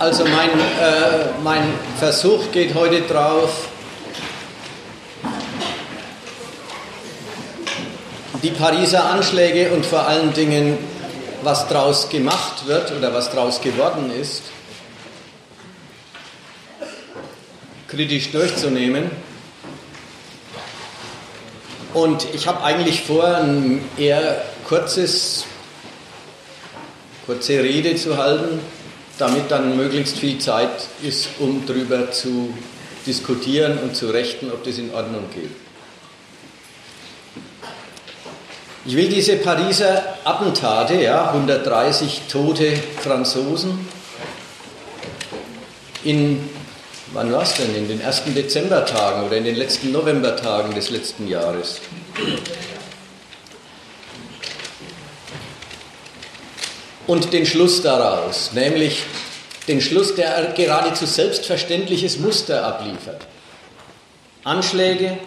Also mein, äh, mein Versuch geht heute drauf, die Pariser Anschläge und vor allen Dingen, was daraus gemacht wird oder was daraus geworden ist, kritisch durchzunehmen. Und ich habe eigentlich vor, ein eher kurzes, kurze Rede zu halten damit dann möglichst viel Zeit ist, um darüber zu diskutieren und zu rechten, ob das in Ordnung geht. Ich will diese Pariser Attentate, ja, 130 tote Franzosen, in, wann war es denn, in den ersten Dezembertagen oder in den letzten Novembertagen des letzten Jahres, und den Schluss daraus, nämlich den Schluss, der geradezu selbstverständliches Muster abliefert. Anschläge,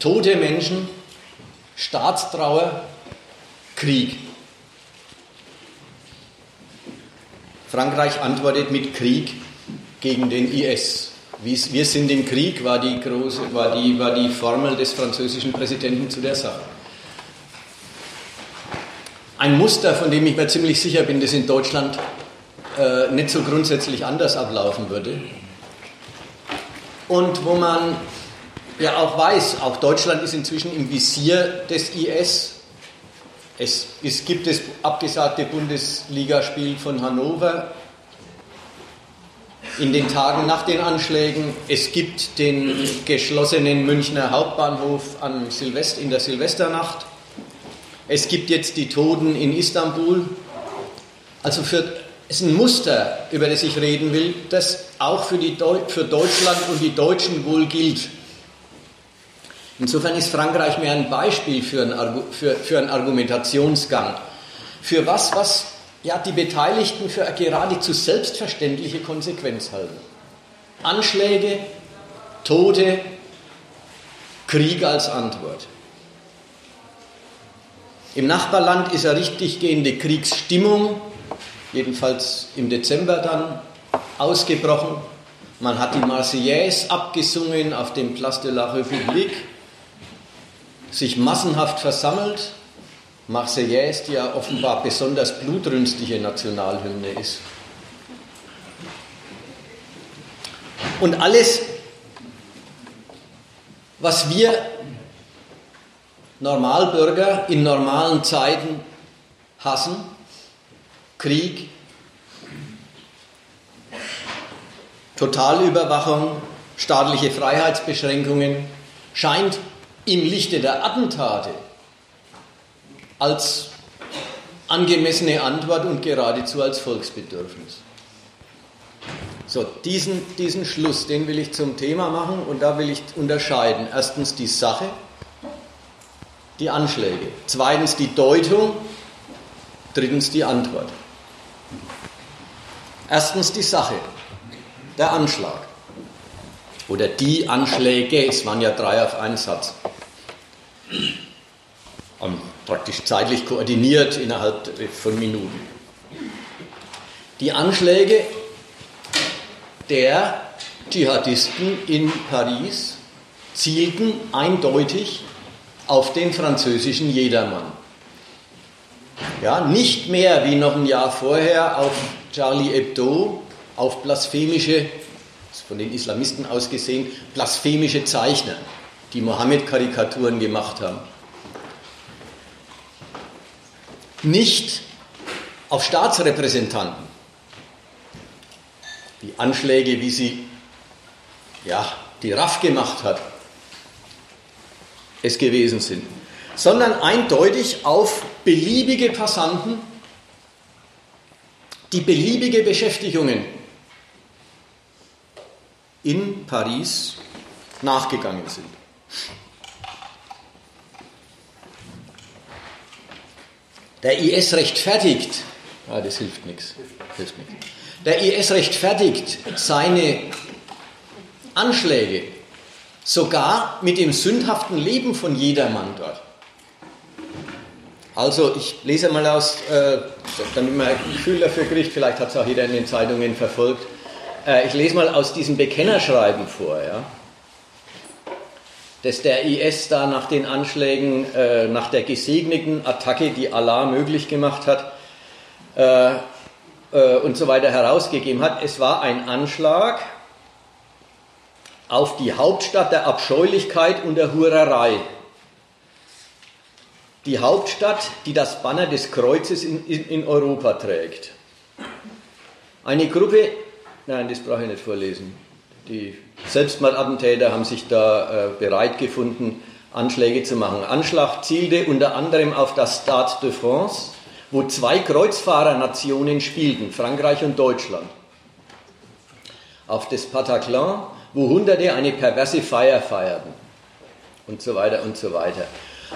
tote Menschen, Staatstrauer, Krieg. Frankreich antwortet mit Krieg gegen den IS. Wir sind im Krieg war die, große, war die, war die Formel des französischen Präsidenten zu der Sache ein Muster, von dem ich mir ziemlich sicher bin, das in Deutschland äh, nicht so grundsätzlich anders ablaufen würde. Und wo man ja auch weiß, auch Deutschland ist inzwischen im Visier des IS. Es, es gibt das abgesagte Bundesligaspiel von Hannover in den Tagen nach den Anschlägen. Es gibt den geschlossenen Münchner Hauptbahnhof an Silvest in der Silvesternacht. Es gibt jetzt die Toten in Istanbul. Also für, es ist ein Muster, über das ich reden will, das auch für, die, für Deutschland und die Deutschen wohl gilt. Insofern ist Frankreich mehr ein Beispiel für einen, für, für einen Argumentationsgang. Für was, was ja, die Beteiligten für eine geradezu selbstverständliche Konsequenz halten. Anschläge, Tote, Krieg als Antwort. Im Nachbarland ist eine richtig gehende Kriegsstimmung, jedenfalls im Dezember dann ausgebrochen. Man hat die Marseillaise abgesungen auf dem Place de la République, sich massenhaft versammelt. Marseillaise, die ja offenbar besonders blutrünstige Nationalhymne ist. Und alles, was wir Normalbürger in normalen Zeiten hassen, Krieg, Totalüberwachung, staatliche Freiheitsbeschränkungen, scheint im Lichte der Attentate als angemessene Antwort und geradezu als Volksbedürfnis. So, diesen, diesen Schluss, den will ich zum Thema machen und da will ich unterscheiden. Erstens die Sache die Anschläge. Zweitens die Deutung. Drittens die Antwort. Erstens die Sache, der Anschlag. Oder die Anschläge, es waren ja drei auf einen Satz. Und praktisch zeitlich koordiniert innerhalb von Minuten. Die Anschläge der Dschihadisten in Paris zielten eindeutig auf den französischen Jedermann. Ja, nicht mehr wie noch ein Jahr vorher auf Charlie Hebdo, auf blasphemische, von den Islamisten aus gesehen, blasphemische Zeichner, die Mohammed-Karikaturen gemacht haben. Nicht auf Staatsrepräsentanten. Die Anschläge, wie sie ja, die RAF gemacht hat, es gewesen sind, sondern eindeutig auf beliebige Passanten, die beliebige Beschäftigungen in Paris nachgegangen sind. Der IS rechtfertigt, ja, das hilft nichts, hilft nichts. Der IS rechtfertigt seine Anschläge sogar mit dem sündhaften Leben von jedermann dort. Also ich lese mal aus, äh, damit man ein Gefühl dafür kriegt, vielleicht hat es auch jeder in den Zeitungen verfolgt. Äh, ich lese mal aus diesem Bekennerschreiben vor, ja, dass der IS da nach den Anschlägen, äh, nach der gesegneten Attacke, die Allah möglich gemacht hat, äh, äh, und so weiter herausgegeben hat. Es war ein Anschlag auf die Hauptstadt der Abscheulichkeit und der Hurerei die Hauptstadt, die das Banner des Kreuzes in, in, in Europa trägt. Eine Gruppe, nein, das brauche ich nicht vorlesen. Die Selbstmordattentäter haben sich da äh, bereit gefunden, Anschläge zu machen. Anschlag zielte unter anderem auf das Stade de France, wo zwei Kreuzfahrernationen spielten, Frankreich und Deutschland. Auf das Bataclan, wo Hunderte eine perverse Feier feierten. Und so weiter und so weiter.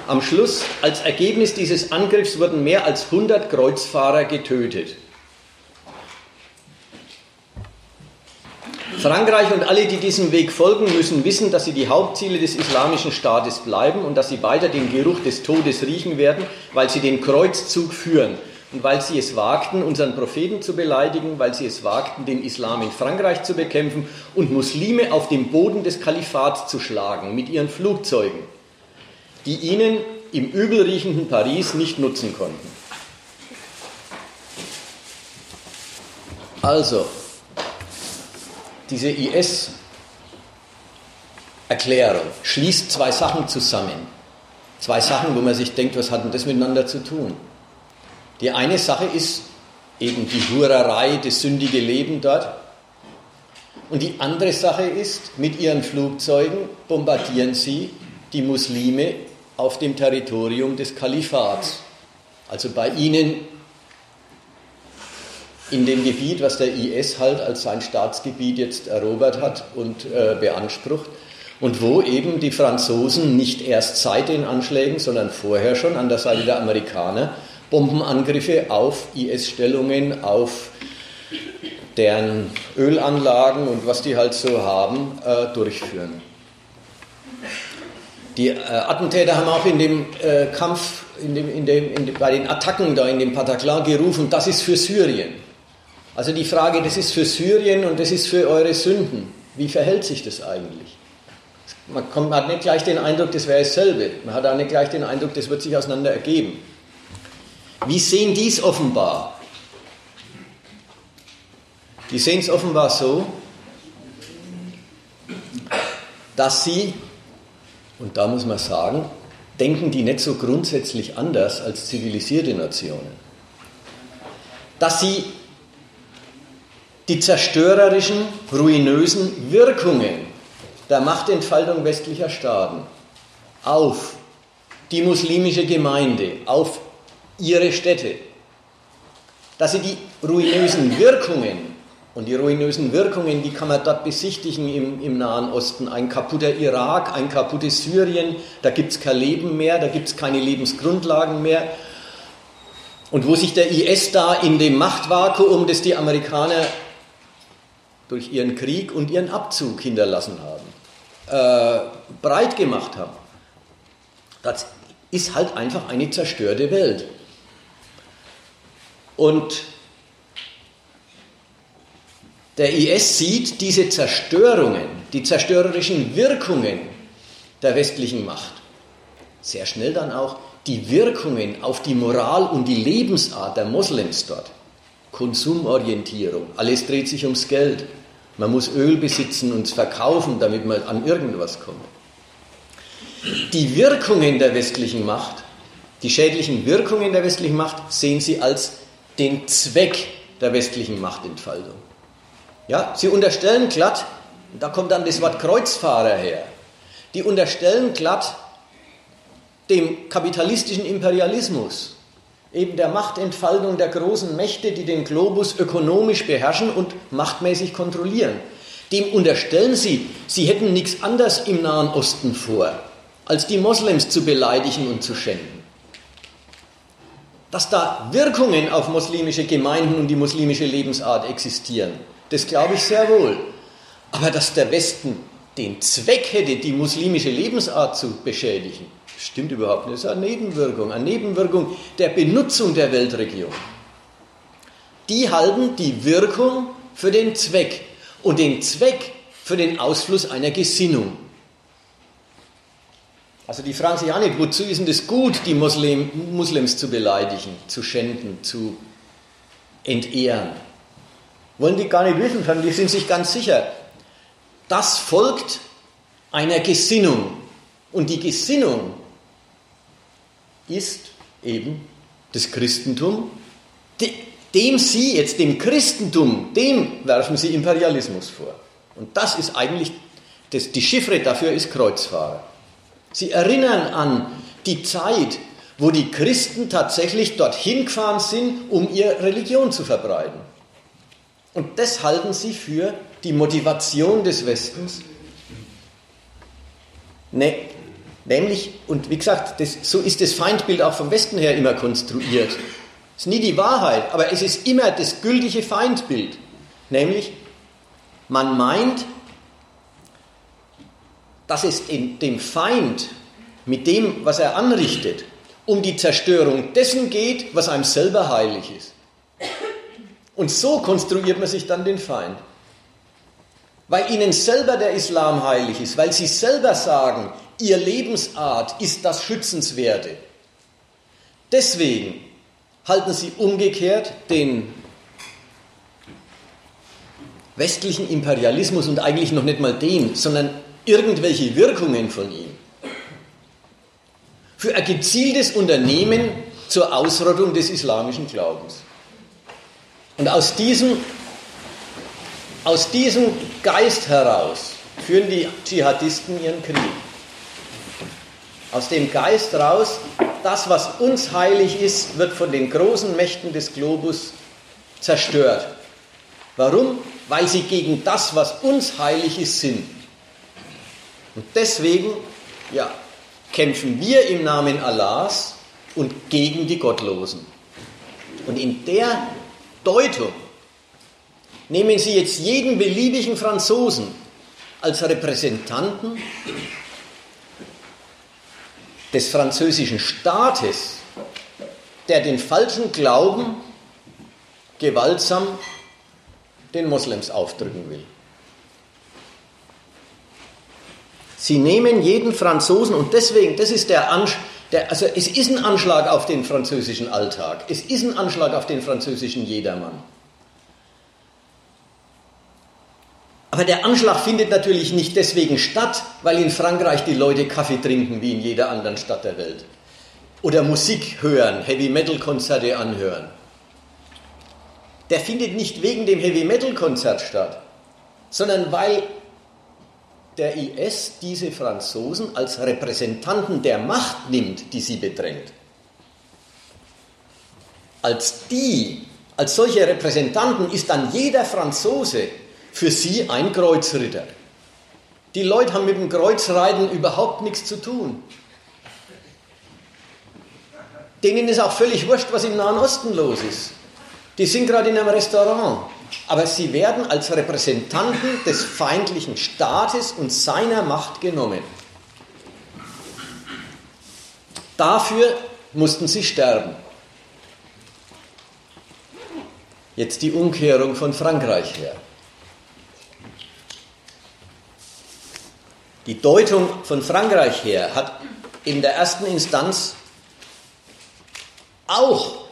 Am Schluss, als Ergebnis dieses Angriffs, wurden mehr als 100 Kreuzfahrer getötet. Frankreich und alle, die diesem Weg folgen, müssen wissen, dass sie die Hauptziele des islamischen Staates bleiben und dass sie weiter den Geruch des Todes riechen werden, weil sie den Kreuzzug führen und weil sie es wagten, unseren Propheten zu beleidigen, weil sie es wagten, den Islam in Frankreich zu bekämpfen und Muslime auf dem Boden des Kalifats zu schlagen mit ihren Flugzeugen die ihnen im übelriechenden Paris nicht nutzen konnten. Also, diese IS-Erklärung schließt zwei Sachen zusammen. Zwei Sachen, wo man sich denkt, was hat denn das miteinander zu tun? Die eine Sache ist eben die Hurerei, das sündige Leben dort. Und die andere Sache ist, mit ihren Flugzeugen bombardieren sie die Muslime auf dem Territorium des Kalifats. Also bei ihnen in dem Gebiet, was der IS halt als sein Staatsgebiet jetzt erobert hat und äh, beansprucht und wo eben die Franzosen nicht erst seit den Anschlägen, sondern vorher schon an der Seite der Amerikaner Bombenangriffe auf IS-Stellungen, auf deren Ölanlagen und was die halt so haben, äh, durchführen. Die äh, Attentäter haben auch in dem äh, Kampf, in dem, in dem, in bei den Attacken da in dem Bataclan gerufen, das ist für Syrien. Also die Frage, das ist für Syrien und das ist für eure Sünden. Wie verhält sich das eigentlich? Man, kommt, man hat nicht gleich den Eindruck, das wäre dasselbe. Man hat auch nicht gleich den Eindruck, das wird sich auseinander ergeben. Wie sehen die es offenbar? Die sehen es offenbar so, dass sie und da muss man sagen, denken die nicht so grundsätzlich anders als zivilisierte Nationen. Dass sie die zerstörerischen, ruinösen Wirkungen der Machtentfaltung westlicher Staaten auf die muslimische Gemeinde, auf ihre Städte, dass sie die ruinösen Wirkungen und die ruinösen Wirkungen, die kann man dort besichtigen im, im Nahen Osten. Ein kaputter Irak, ein kaputtes Syrien, da gibt es kein Leben mehr, da gibt es keine Lebensgrundlagen mehr. Und wo sich der IS da in dem Machtvakuum, das die Amerikaner durch ihren Krieg und ihren Abzug hinterlassen haben, äh, breit gemacht haben, das ist halt einfach eine zerstörte Welt. Und der IS sieht diese Zerstörungen, die zerstörerischen Wirkungen der westlichen Macht. Sehr schnell dann auch die Wirkungen auf die Moral und die Lebensart der Moslems dort. Konsumorientierung, alles dreht sich ums Geld. Man muss Öl besitzen und es verkaufen, damit man an irgendwas kommt. Die Wirkungen der westlichen Macht, die schädlichen Wirkungen der westlichen Macht sehen sie als den Zweck der westlichen Machtentfaltung. Ja, sie unterstellen glatt, da kommt dann das Wort Kreuzfahrer her, die unterstellen glatt dem kapitalistischen Imperialismus, eben der Machtentfaltung der großen Mächte, die den Globus ökonomisch beherrschen und machtmäßig kontrollieren. Dem unterstellen sie, sie hätten nichts anderes im Nahen Osten vor, als die Moslems zu beleidigen und zu schänden. Dass da Wirkungen auf muslimische Gemeinden und die muslimische Lebensart existieren, das glaube ich sehr wohl. Aber dass der Westen den Zweck hätte, die muslimische Lebensart zu beschädigen, stimmt überhaupt nicht. Das ist eine Nebenwirkung, eine Nebenwirkung der Benutzung der Weltregion. Die halten die Wirkung für den Zweck und den Zweck für den Ausfluss einer Gesinnung. Also die fragen sich auch nicht, wozu ist denn das gut, die Muslim, Muslims zu beleidigen, zu schänden, zu entehren. Wollen die gar nicht wissen, sondern die sind sich ganz sicher. Das folgt einer Gesinnung. Und die Gesinnung ist eben das Christentum, dem sie jetzt, dem Christentum, dem werfen sie Imperialismus vor. Und das ist eigentlich, das, die Chiffre dafür ist Kreuzfahrer. Sie erinnern an die Zeit, wo die Christen tatsächlich dorthin gefahren sind, um ihre Religion zu verbreiten. Und das halten sie für die Motivation des Westens. Ne, nämlich, und wie gesagt, das, so ist das Feindbild auch vom Westen her immer konstruiert. Es ist nie die Wahrheit, aber es ist immer das gültige Feindbild. Nämlich, man meint, dass es dem Feind mit dem, was er anrichtet, um die Zerstörung dessen geht, was einem selber heilig ist. Und so konstruiert man sich dann den Feind. Weil ihnen selber der Islam heilig ist, weil sie selber sagen, ihr Lebensart ist das Schützenswerte. Deswegen halten sie umgekehrt den westlichen Imperialismus und eigentlich noch nicht mal den, sondern irgendwelche Wirkungen von ihm für ein gezieltes Unternehmen zur Ausrottung des islamischen Glaubens. Und aus diesem, aus diesem Geist heraus führen die Dschihadisten ihren Krieg. Aus dem Geist raus, das, was uns heilig ist, wird von den großen Mächten des Globus zerstört. Warum? Weil sie gegen das, was uns heilig ist, sind. Und deswegen, ja, kämpfen wir im Namen Allahs und gegen die Gottlosen. Und in der Deutung nehmen Sie jetzt jeden beliebigen Franzosen als Repräsentanten des französischen Staates, der den falschen Glauben gewaltsam den Moslems aufdrücken will. Sie nehmen jeden Franzosen und deswegen, das ist der Anschlag, also es ist ein Anschlag auf den französischen Alltag, es ist ein Anschlag auf den französischen Jedermann. Aber der Anschlag findet natürlich nicht deswegen statt, weil in Frankreich die Leute Kaffee trinken wie in jeder anderen Stadt der Welt. Oder Musik hören, Heavy-Metal-Konzerte anhören. Der findet nicht wegen dem Heavy-Metal-Konzert statt, sondern weil der IS diese Franzosen als Repräsentanten der Macht nimmt, die sie bedrängt. Als die, als solche Repräsentanten ist dann jeder Franzose für sie ein Kreuzritter. Die Leute haben mit dem Kreuzreiten überhaupt nichts zu tun. Denen ist auch völlig wurscht, was im Nahen Osten los ist. Die sind gerade in einem Restaurant aber sie werden als Repräsentanten des feindlichen Staates und seiner Macht genommen. Dafür mussten sie sterben. Jetzt die Umkehrung von Frankreich her. Die Deutung von Frankreich her hat in der ersten Instanz auch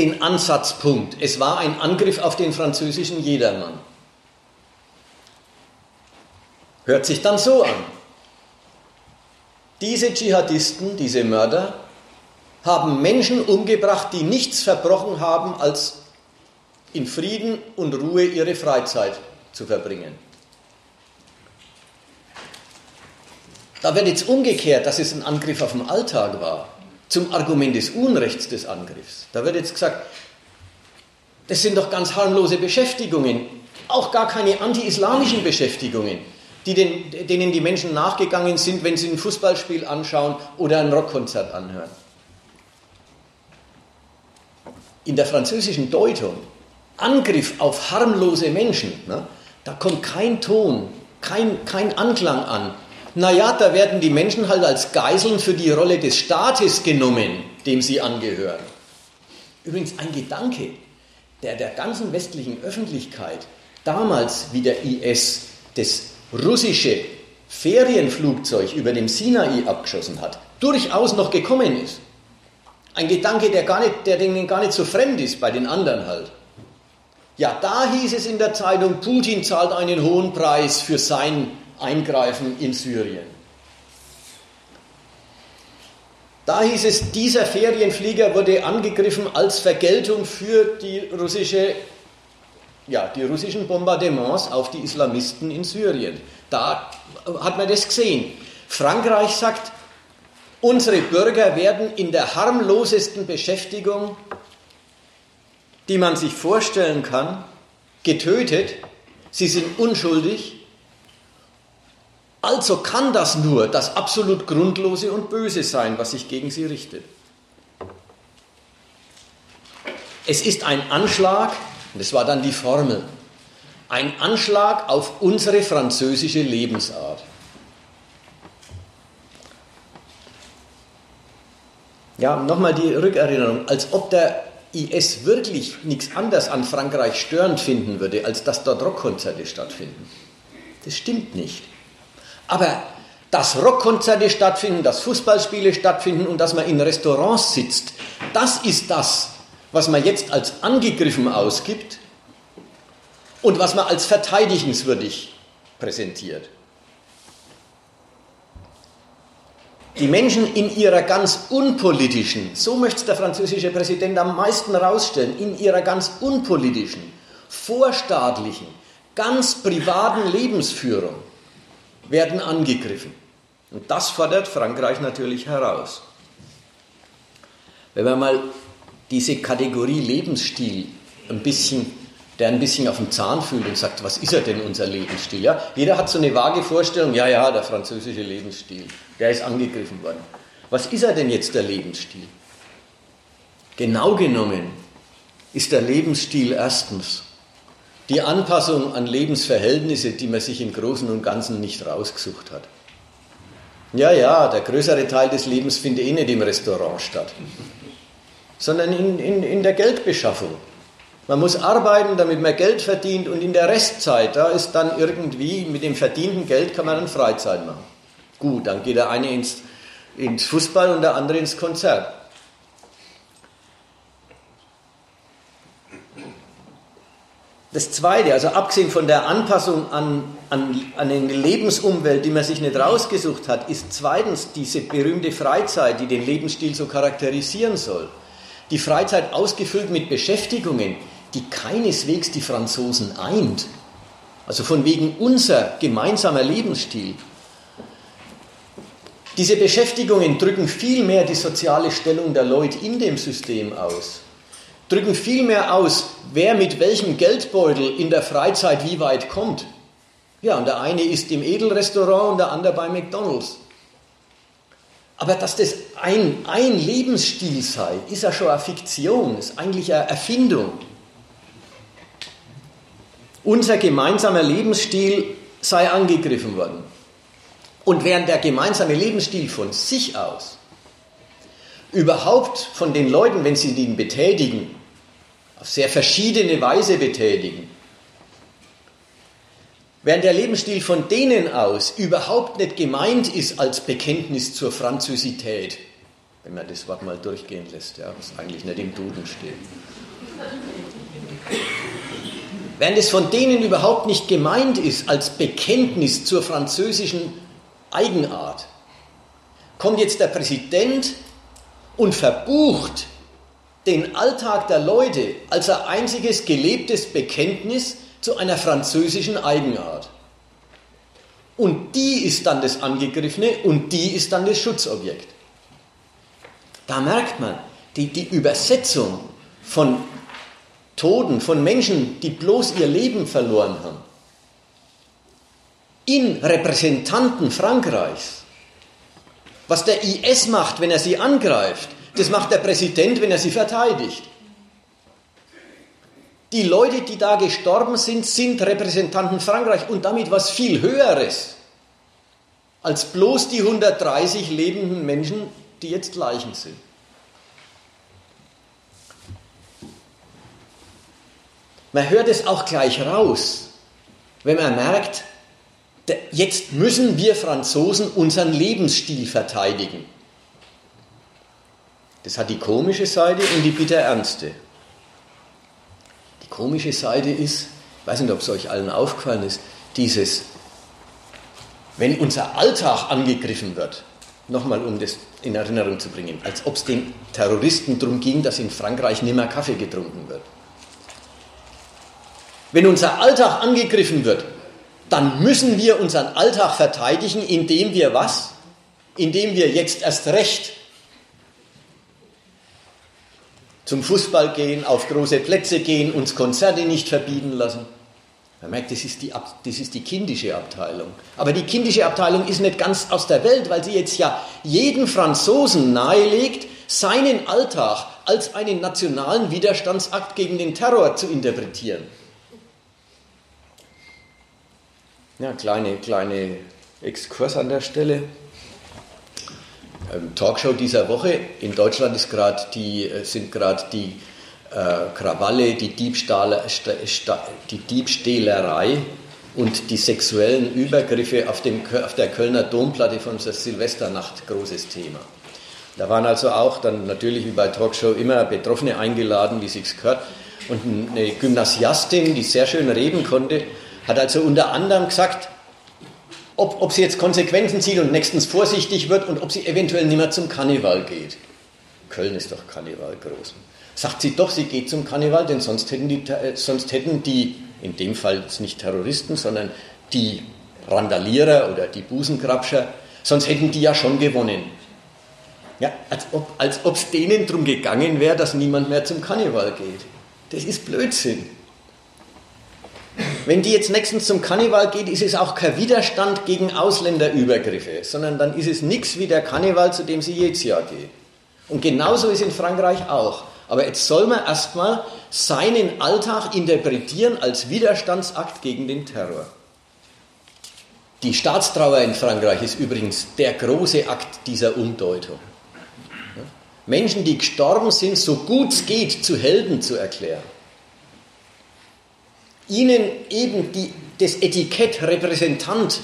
den Ansatzpunkt. Es war ein Angriff auf den französischen Jedermann. Hört sich dann so an. Diese Dschihadisten, diese Mörder, haben Menschen umgebracht, die nichts verbrochen haben, als in Frieden und Ruhe ihre Freizeit zu verbringen. Da wird jetzt umgekehrt, dass es ein Angriff auf den Alltag war zum Argument des Unrechts des Angriffs. Da wird jetzt gesagt, das sind doch ganz harmlose Beschäftigungen, auch gar keine anti-islamischen Beschäftigungen, die den, denen die Menschen nachgegangen sind, wenn sie ein Fußballspiel anschauen oder ein Rockkonzert anhören. In der französischen Deutung, Angriff auf harmlose Menschen, ne, da kommt kein Ton, kein, kein Anklang an naja, da werden die Menschen halt als Geiseln für die Rolle des Staates genommen, dem sie angehören. Übrigens ein Gedanke, der der ganzen westlichen Öffentlichkeit damals, wie der IS das russische Ferienflugzeug über dem Sinai abgeschossen hat, durchaus noch gekommen ist. Ein Gedanke, der, gar nicht, der denen gar nicht so fremd ist, bei den anderen halt. Ja, da hieß es in der Zeitung, Putin zahlt einen hohen Preis für sein Eingreifen in Syrien. Da hieß es, dieser Ferienflieger wurde angegriffen als Vergeltung für die, russische, ja, die russischen Bombardements auf die Islamisten in Syrien. Da hat man das gesehen. Frankreich sagt, unsere Bürger werden in der harmlosesten Beschäftigung, die man sich vorstellen kann, getötet. Sie sind unschuldig also kann das nur das absolut Grundlose und Böse sein, was sich gegen sie richtet. Es ist ein Anschlag, und das war dann die Formel, ein Anschlag auf unsere französische Lebensart. Ja, nochmal die Rückerinnerung, als ob der IS wirklich nichts anderes an Frankreich störend finden würde, als dass dort Rockkonzerte stattfinden. Das stimmt nicht. Aber dass Rockkonzerte stattfinden, dass Fußballspiele stattfinden und dass man in Restaurants sitzt, das ist das, was man jetzt als angegriffen ausgibt und was man als verteidigenswürdig präsentiert. Die Menschen in ihrer ganz unpolitischen, so möchte der französische Präsident am meisten herausstellen, in ihrer ganz unpolitischen, vorstaatlichen, ganz privaten Lebensführung werden angegriffen. Und das fordert Frankreich natürlich heraus. Wenn man mal diese Kategorie Lebensstil ein bisschen, der ein bisschen auf dem Zahn fühlt und sagt, was ist er denn unser Lebensstil? Ja, jeder hat so eine vage Vorstellung, ja, ja, der französische Lebensstil, der ist angegriffen worden. Was ist er denn jetzt der Lebensstil? Genau genommen ist der Lebensstil erstens die Anpassung an Lebensverhältnisse, die man sich im Großen und Ganzen nicht rausgesucht hat. Ja, ja, der größere Teil des Lebens findet eh nicht im Restaurant statt, sondern in, in, in der Geldbeschaffung. Man muss arbeiten, damit man Geld verdient und in der Restzeit, da ist dann irgendwie, mit dem verdienten Geld kann man dann Freizeit machen. Gut, dann geht der eine ins, ins Fußball und der andere ins Konzert. Das Zweite, also abgesehen von der Anpassung an, an, an eine Lebensumwelt, die man sich nicht rausgesucht hat, ist zweitens diese berühmte Freizeit, die den Lebensstil so charakterisieren soll. Die Freizeit ausgefüllt mit Beschäftigungen, die keineswegs die Franzosen eint. Also von wegen unser gemeinsamer Lebensstil. Diese Beschäftigungen drücken vielmehr die soziale Stellung der Leute in dem System aus drücken vielmehr aus, wer mit welchem Geldbeutel in der Freizeit wie weit kommt. Ja, und der eine ist im Edelrestaurant und der andere bei McDonalds. Aber dass das ein, ein Lebensstil sei, ist ja schon eine Fiktion, ist eigentlich eine Erfindung. Unser gemeinsamer Lebensstil sei angegriffen worden. Und während der gemeinsame Lebensstil von sich aus überhaupt von den Leuten, wenn sie den betätigen, auf sehr verschiedene Weise betätigen. Während der Lebensstil von denen aus überhaupt nicht gemeint ist als Bekenntnis zur Französität, wenn man das Wort mal durchgehen lässt, ja, was eigentlich nicht im Duden steht. Während es von denen überhaupt nicht gemeint ist als Bekenntnis zur französischen Eigenart, kommt jetzt der Präsident und verbucht den Alltag der Leute als ein einziges gelebtes Bekenntnis zu einer französischen Eigenart. Und die ist dann das Angegriffene und die ist dann das Schutzobjekt. Da merkt man, die, die Übersetzung von Toten, von Menschen, die bloß ihr Leben verloren haben, in Repräsentanten Frankreichs. Was der IS macht, wenn er sie angreift, das macht der Präsident, wenn er sie verteidigt. Die Leute, die da gestorben sind, sind Repräsentanten Frankreichs und damit was viel Höheres. als bloß die 130 lebenden Menschen, die jetzt Leichen sind. Man hört es auch gleich raus, wenn man merkt, jetzt müssen wir Franzosen unseren Lebensstil verteidigen. Das hat die komische Seite und die bitter ernste. Die komische Seite ist, ich weiß nicht, ob es euch allen aufgefallen ist, dieses, wenn unser Alltag angegriffen wird, nochmal um das in Erinnerung zu bringen, als ob es den Terroristen darum ging, dass in Frankreich nimmer Kaffee getrunken wird. Wenn unser Alltag angegriffen wird, dann müssen wir unseren Alltag verteidigen, indem wir was? Indem wir jetzt erst recht zum Fußball gehen, auf große Plätze gehen, uns Konzerte nicht verbieten lassen. Man merkt, das ist, die, das ist die kindische Abteilung. Aber die kindische Abteilung ist nicht ganz aus der Welt, weil sie jetzt ja jeden Franzosen nahelegt, seinen Alltag als einen nationalen Widerstandsakt gegen den Terror zu interpretieren. Ja, kleine, kleine Exkurs an der Stelle. Ähm, Talkshow dieser Woche. In Deutschland ist die, äh, sind gerade die äh, Krawalle, die, Diebstahl, die Diebstählerei und die sexuellen Übergriffe auf, dem, auf der Kölner Domplatte von der Silvesternacht großes Thema. Da waren also auch dann natürlich wie bei Talkshow immer Betroffene eingeladen, wie sich's gehört. Und eine Gymnasiastin, die sehr schön reden konnte, hat also unter anderem gesagt, ob, ob sie jetzt Konsequenzen zieht und nächstens vorsichtig wird und ob sie eventuell nicht mehr zum Karneval geht. Köln ist doch Karneval groß. Sagt sie doch, sie geht zum Karneval, denn sonst hätten die, äh, sonst hätten die in dem Fall nicht Terroristen, sondern die Randalierer oder die Busenkrabscher, sonst hätten die ja schon gewonnen. Ja, als ob es denen darum gegangen wäre, dass niemand mehr zum Karneval geht. Das ist Blödsinn. Wenn die jetzt nächstens zum Karneval geht, ist es auch kein Widerstand gegen Ausländerübergriffe, sondern dann ist es nichts wie der Karneval, zu dem sie jedes Jahr geht. Und genauso ist in Frankreich auch. Aber jetzt soll man erstmal seinen Alltag interpretieren als Widerstandsakt gegen den Terror. Die Staatstrauer in Frankreich ist übrigens der große Akt dieser Umdeutung. Menschen, die gestorben sind, so gut es geht, zu Helden zu erklären ihnen eben die, das Etikett Repräsentant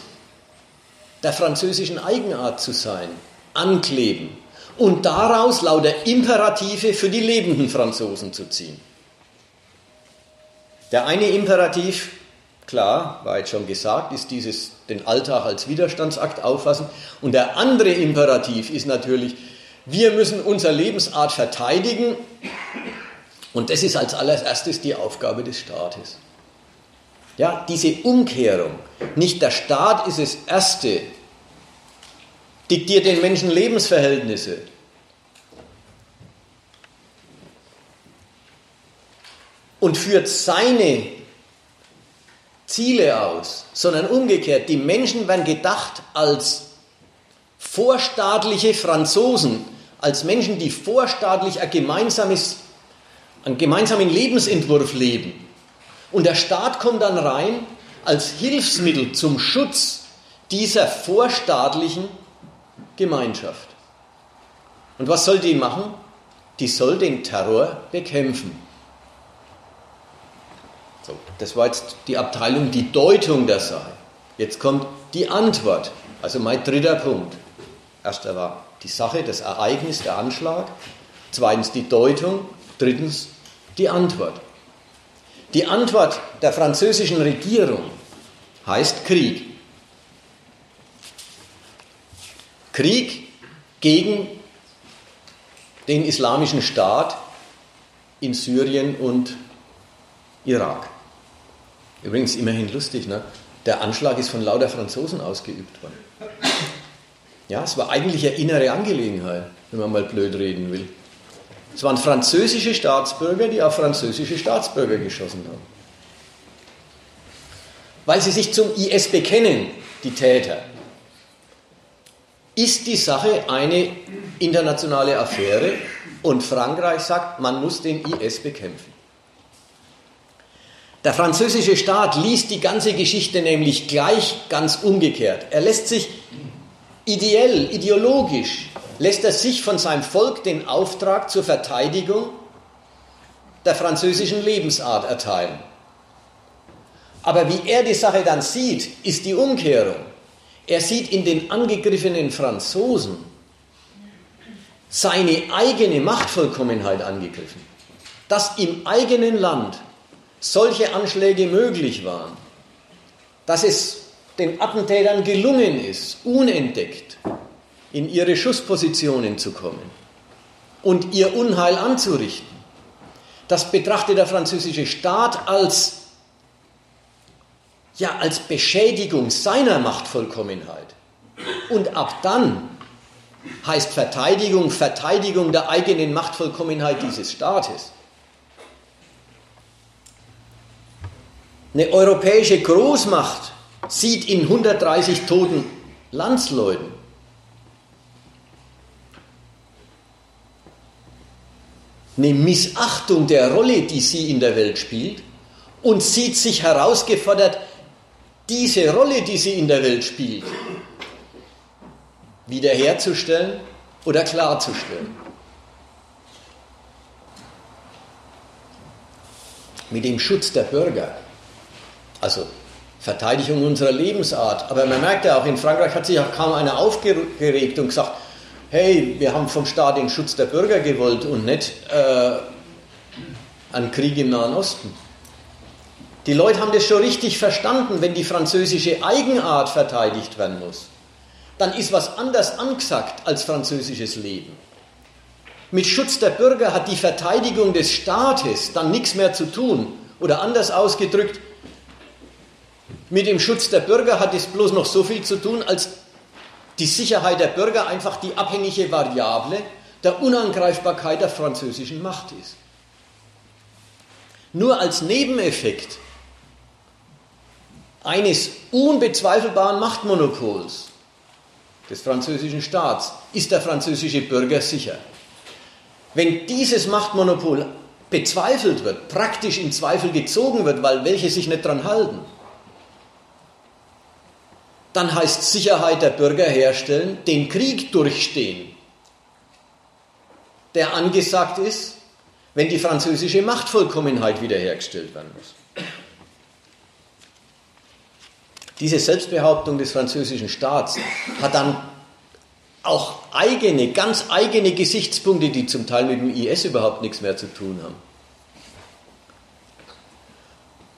der französischen Eigenart zu sein, ankleben und daraus lauter Imperative für die lebenden Franzosen zu ziehen. Der eine Imperativ, klar, war jetzt schon gesagt, ist dieses den Alltag als Widerstandsakt auffassen und der andere Imperativ ist natürlich, wir müssen unsere Lebensart verteidigen und das ist als allererstes die Aufgabe des Staates. Ja, diese Umkehrung. Nicht der Staat ist das Erste, diktiert den Menschen Lebensverhältnisse. Und führt seine Ziele aus, sondern umgekehrt. Die Menschen werden gedacht als vorstaatliche Franzosen, als Menschen, die vorstaatlich ein gemeinsames, einen gemeinsamen Lebensentwurf leben. Und der Staat kommt dann rein als Hilfsmittel zum Schutz dieser vorstaatlichen Gemeinschaft. Und was soll die machen? Die soll den Terror bekämpfen. So, das war jetzt die Abteilung, die Deutung der Sache. Jetzt kommt die Antwort, also mein dritter Punkt. Erster war die Sache, das Ereignis, der Anschlag. Zweitens die Deutung. Drittens die Antwort. Die Antwort der französischen Regierung heißt Krieg. Krieg gegen den islamischen Staat in Syrien und Irak. Übrigens immerhin lustig, ne? der Anschlag ist von lauter Franzosen ausgeübt worden. Ja, es war eigentlich eine innere Angelegenheit, wenn man mal blöd reden will. Es waren französische Staatsbürger, die auf französische Staatsbürger geschossen haben. Weil sie sich zum IS bekennen, die Täter, ist die Sache eine internationale Affäre und Frankreich sagt, man muss den IS bekämpfen. Der französische Staat liest die ganze Geschichte nämlich gleich ganz umgekehrt. Er lässt sich Ideell, ideologisch lässt er sich von seinem Volk den Auftrag zur Verteidigung der französischen Lebensart erteilen. Aber wie er die Sache dann sieht, ist die Umkehrung. Er sieht in den angegriffenen Franzosen seine eigene Machtvollkommenheit angegriffen. Dass im eigenen Land solche Anschläge möglich waren, dass es den Attentätern gelungen ist, unentdeckt in ihre Schusspositionen zu kommen und ihr Unheil anzurichten. Das betrachtet der französische Staat als, ja, als Beschädigung seiner Machtvollkommenheit. Und ab dann heißt Verteidigung Verteidigung der eigenen Machtvollkommenheit dieses Staates. Eine europäische Großmacht sieht in 130 toten Landsleuten eine Missachtung der Rolle, die sie in der Welt spielt und sieht sich herausgefordert, diese Rolle, die sie in der Welt spielt, wiederherzustellen oder klarzustellen. Mit dem Schutz der Bürger, also Verteidigung unserer Lebensart. Aber man merkt ja auch, in Frankreich hat sich auch kaum einer aufgeregt und gesagt, hey, wir haben vom Staat den Schutz der Bürger gewollt und nicht äh, einen Krieg im Nahen Osten. Die Leute haben das schon richtig verstanden, wenn die französische Eigenart verteidigt werden muss. Dann ist was anders angesagt als französisches Leben. Mit Schutz der Bürger hat die Verteidigung des Staates dann nichts mehr zu tun. Oder anders ausgedrückt, mit dem Schutz der Bürger hat es bloß noch so viel zu tun, als die Sicherheit der Bürger einfach die abhängige Variable der Unangreifbarkeit der französischen Macht ist. Nur als Nebeneffekt eines unbezweifelbaren Machtmonopols des französischen Staats ist der französische Bürger sicher. Wenn dieses Machtmonopol bezweifelt wird, praktisch in Zweifel gezogen wird, weil welche sich nicht dran halten, dann heißt Sicherheit der Bürger herstellen, den Krieg durchstehen, der angesagt ist, wenn die französische Machtvollkommenheit wiederhergestellt werden muss. Diese Selbstbehauptung des französischen Staats hat dann auch eigene, ganz eigene Gesichtspunkte, die zum Teil mit dem IS überhaupt nichts mehr zu tun haben.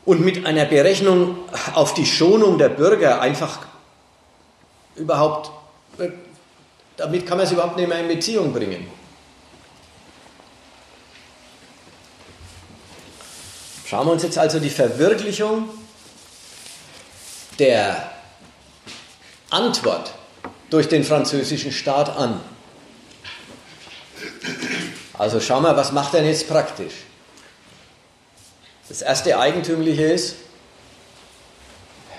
Und mit einer Berechnung auf die Schonung der Bürger einfach überhaupt, äh, damit kann man es überhaupt nicht mehr in Beziehung bringen. Schauen wir uns jetzt also die Verwirklichung der Antwort durch den französischen Staat an. Also schauen wir, was macht er jetzt praktisch? Das erste Eigentümliche ist,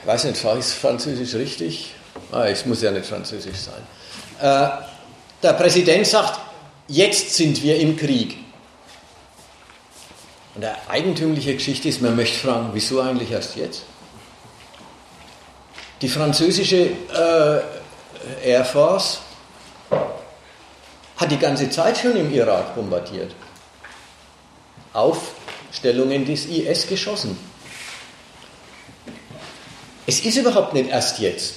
ich weiß nicht, sage ich französisch richtig? Ah, es muss ja nicht französisch sein. Äh, der Präsident sagt, jetzt sind wir im Krieg. Und der eigentümliche Geschichte ist, man möchte fragen, wieso eigentlich erst jetzt? Die französische äh, Air Force hat die ganze Zeit schon im Irak bombardiert. Aufstellungen des IS geschossen. Es ist überhaupt nicht erst jetzt.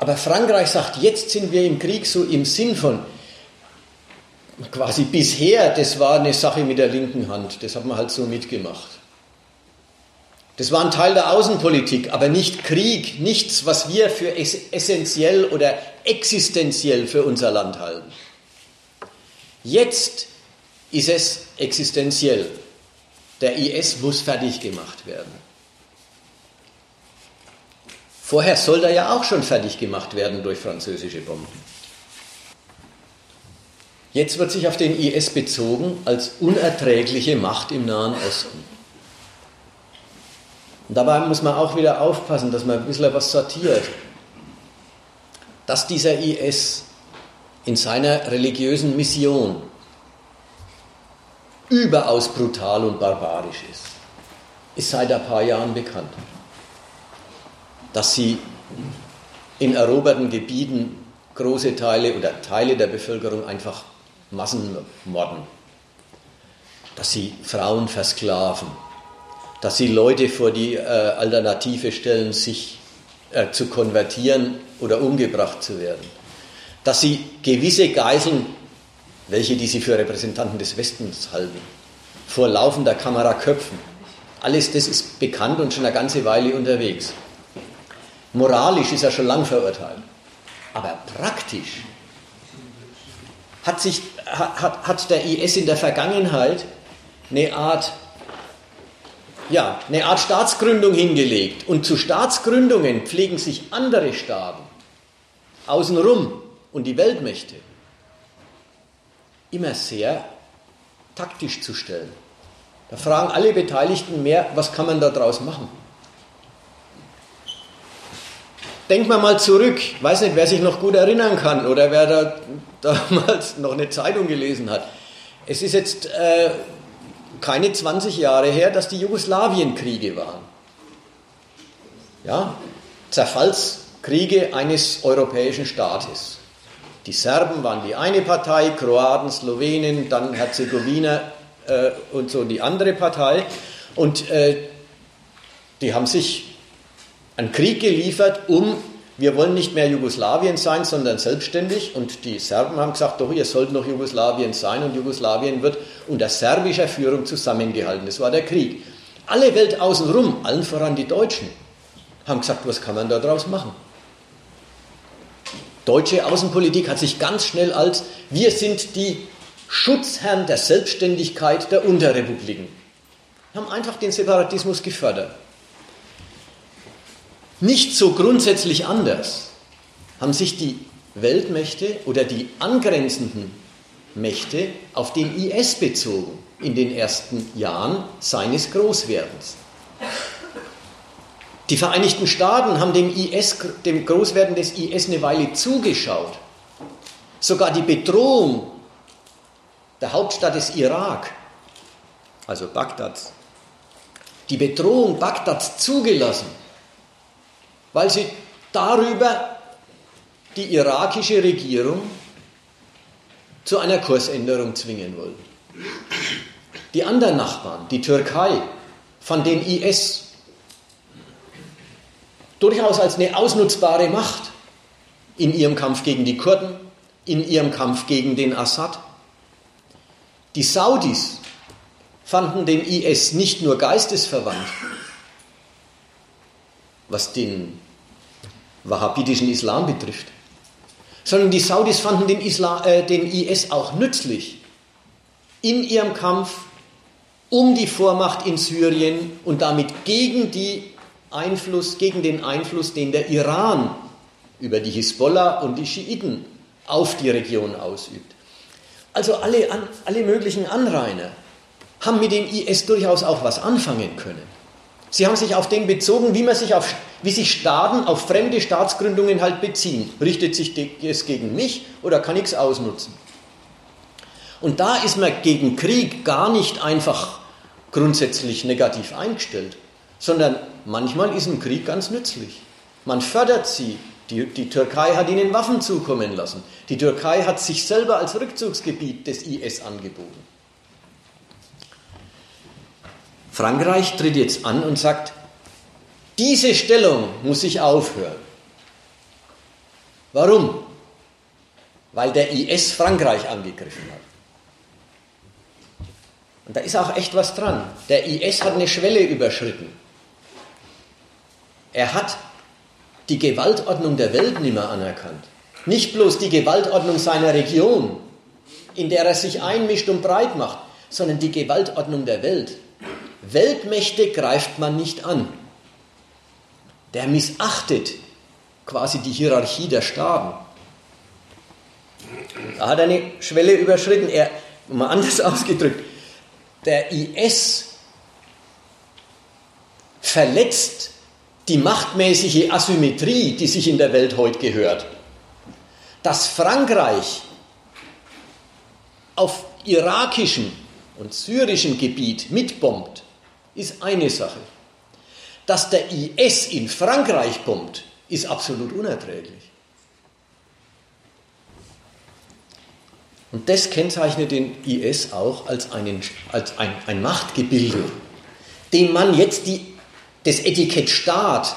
Aber Frankreich sagt, jetzt sind wir im Krieg so im Sinn von, quasi bisher, das war eine Sache mit der linken Hand, das hat man halt so mitgemacht. Das war ein Teil der Außenpolitik, aber nicht Krieg, nichts, was wir für essentiell oder existenziell für unser Land halten. Jetzt ist es existenziell. Der IS muss fertig gemacht werden. Vorher soll er ja auch schon fertig gemacht werden durch französische Bomben. Jetzt wird sich auf den IS bezogen als unerträgliche Macht im Nahen Osten. Und dabei muss man auch wieder aufpassen, dass man ein bisschen was sortiert. Dass dieser IS in seiner religiösen Mission überaus brutal und barbarisch ist, ist seit ein paar Jahren bekannt dass sie in eroberten Gebieten große Teile oder Teile der Bevölkerung einfach Massenmorden, dass sie Frauen versklaven, dass sie Leute vor die äh, Alternative stellen, sich äh, zu konvertieren oder umgebracht zu werden, dass sie gewisse Geiseln, welche die sie für Repräsentanten des Westens halten, vor laufender Kamera köpfen. Alles das ist bekannt und schon eine ganze Weile unterwegs. Moralisch ist er schon lang verurteilt. Aber praktisch hat, sich, hat, hat der IS in der Vergangenheit eine Art, ja, eine Art Staatsgründung hingelegt. Und zu Staatsgründungen pflegen sich andere Staaten außenrum und die Weltmächte immer sehr taktisch zu stellen. Da fragen alle Beteiligten mehr, was kann man daraus machen? Denkt man mal zurück, ich weiß nicht, wer sich noch gut erinnern kann oder wer da damals noch eine Zeitung gelesen hat. Es ist jetzt äh, keine 20 Jahre her, dass die Jugoslawienkriege waren. Ja, Zerfallskriege eines europäischen Staates. Die Serben waren die eine Partei, Kroaten, Slowenen, dann Herzegowina äh, und so die andere Partei. Und äh, die haben sich einen Krieg geliefert, um, wir wollen nicht mehr Jugoslawien sein, sondern selbstständig. Und die Serben haben gesagt, doch, ihr sollt noch Jugoslawien sein und Jugoslawien wird unter serbischer Führung zusammengehalten. Das war der Krieg. Alle Welt außenrum, allen voran die Deutschen, haben gesagt, was kann man da draus machen? Deutsche Außenpolitik hat sich ganz schnell als, wir sind die Schutzherren der Selbstständigkeit der Unterrepubliken. Haben einfach den Separatismus gefördert. Nicht so grundsätzlich anders haben sich die Weltmächte oder die angrenzenden Mächte auf den IS bezogen in den ersten Jahren seines Großwerdens. Die Vereinigten Staaten haben dem, IS, dem Großwerden des IS eine Weile zugeschaut. Sogar die Bedrohung der Hauptstadt des Irak, also Bagdads, die Bedrohung Bagdads zugelassen weil sie darüber die irakische Regierung zu einer Kursänderung zwingen wollten. Die anderen Nachbarn, die Türkei, von den IS durchaus als eine ausnutzbare Macht in ihrem Kampf gegen die Kurden, in ihrem Kampf gegen den Assad. Die Saudis fanden den IS nicht nur geistesverwandt, was den wahhabitischen Islam betrifft, sondern die Saudis fanden den, Islam, äh, den IS auch nützlich in ihrem Kampf um die Vormacht in Syrien und damit gegen, Einfluss, gegen den Einfluss, den der Iran über die Hisbollah und die Schiiten auf die Region ausübt. Also alle, alle möglichen Anrainer haben mit dem IS durchaus auch was anfangen können. Sie haben sich auf den bezogen, wie, man sich auf, wie sich Staaten auf fremde Staatsgründungen halt beziehen. Richtet sich es gegen mich oder kann ich es ausnutzen? Und da ist man gegen Krieg gar nicht einfach grundsätzlich negativ eingestellt, sondern manchmal ist ein Krieg ganz nützlich. Man fördert sie. Die, die Türkei hat ihnen Waffen zukommen lassen. Die Türkei hat sich selber als Rückzugsgebiet des IS angeboten. Frankreich tritt jetzt an und sagt, diese Stellung muss sich aufhören. Warum? Weil der IS Frankreich angegriffen hat. Und da ist auch echt was dran. Der IS hat eine Schwelle überschritten. Er hat die Gewaltordnung der Welt nicht mehr anerkannt. Nicht bloß die Gewaltordnung seiner Region, in der er sich einmischt und breit macht, sondern die Gewaltordnung der Welt. Weltmächte greift man nicht an. Der missachtet quasi die Hierarchie der Staaten. Da hat er eine Schwelle überschritten. Er, mal anders ausgedrückt, der IS verletzt die machtmäßige Asymmetrie, die sich in der Welt heute gehört. Dass Frankreich auf irakischem und syrischem Gebiet mitbombt, ist eine Sache. Dass der IS in Frankreich bombt, ist absolut unerträglich. Und das kennzeichnet den IS auch als, einen, als ein, ein Machtgebilde, dem man jetzt die, das Etikett Staat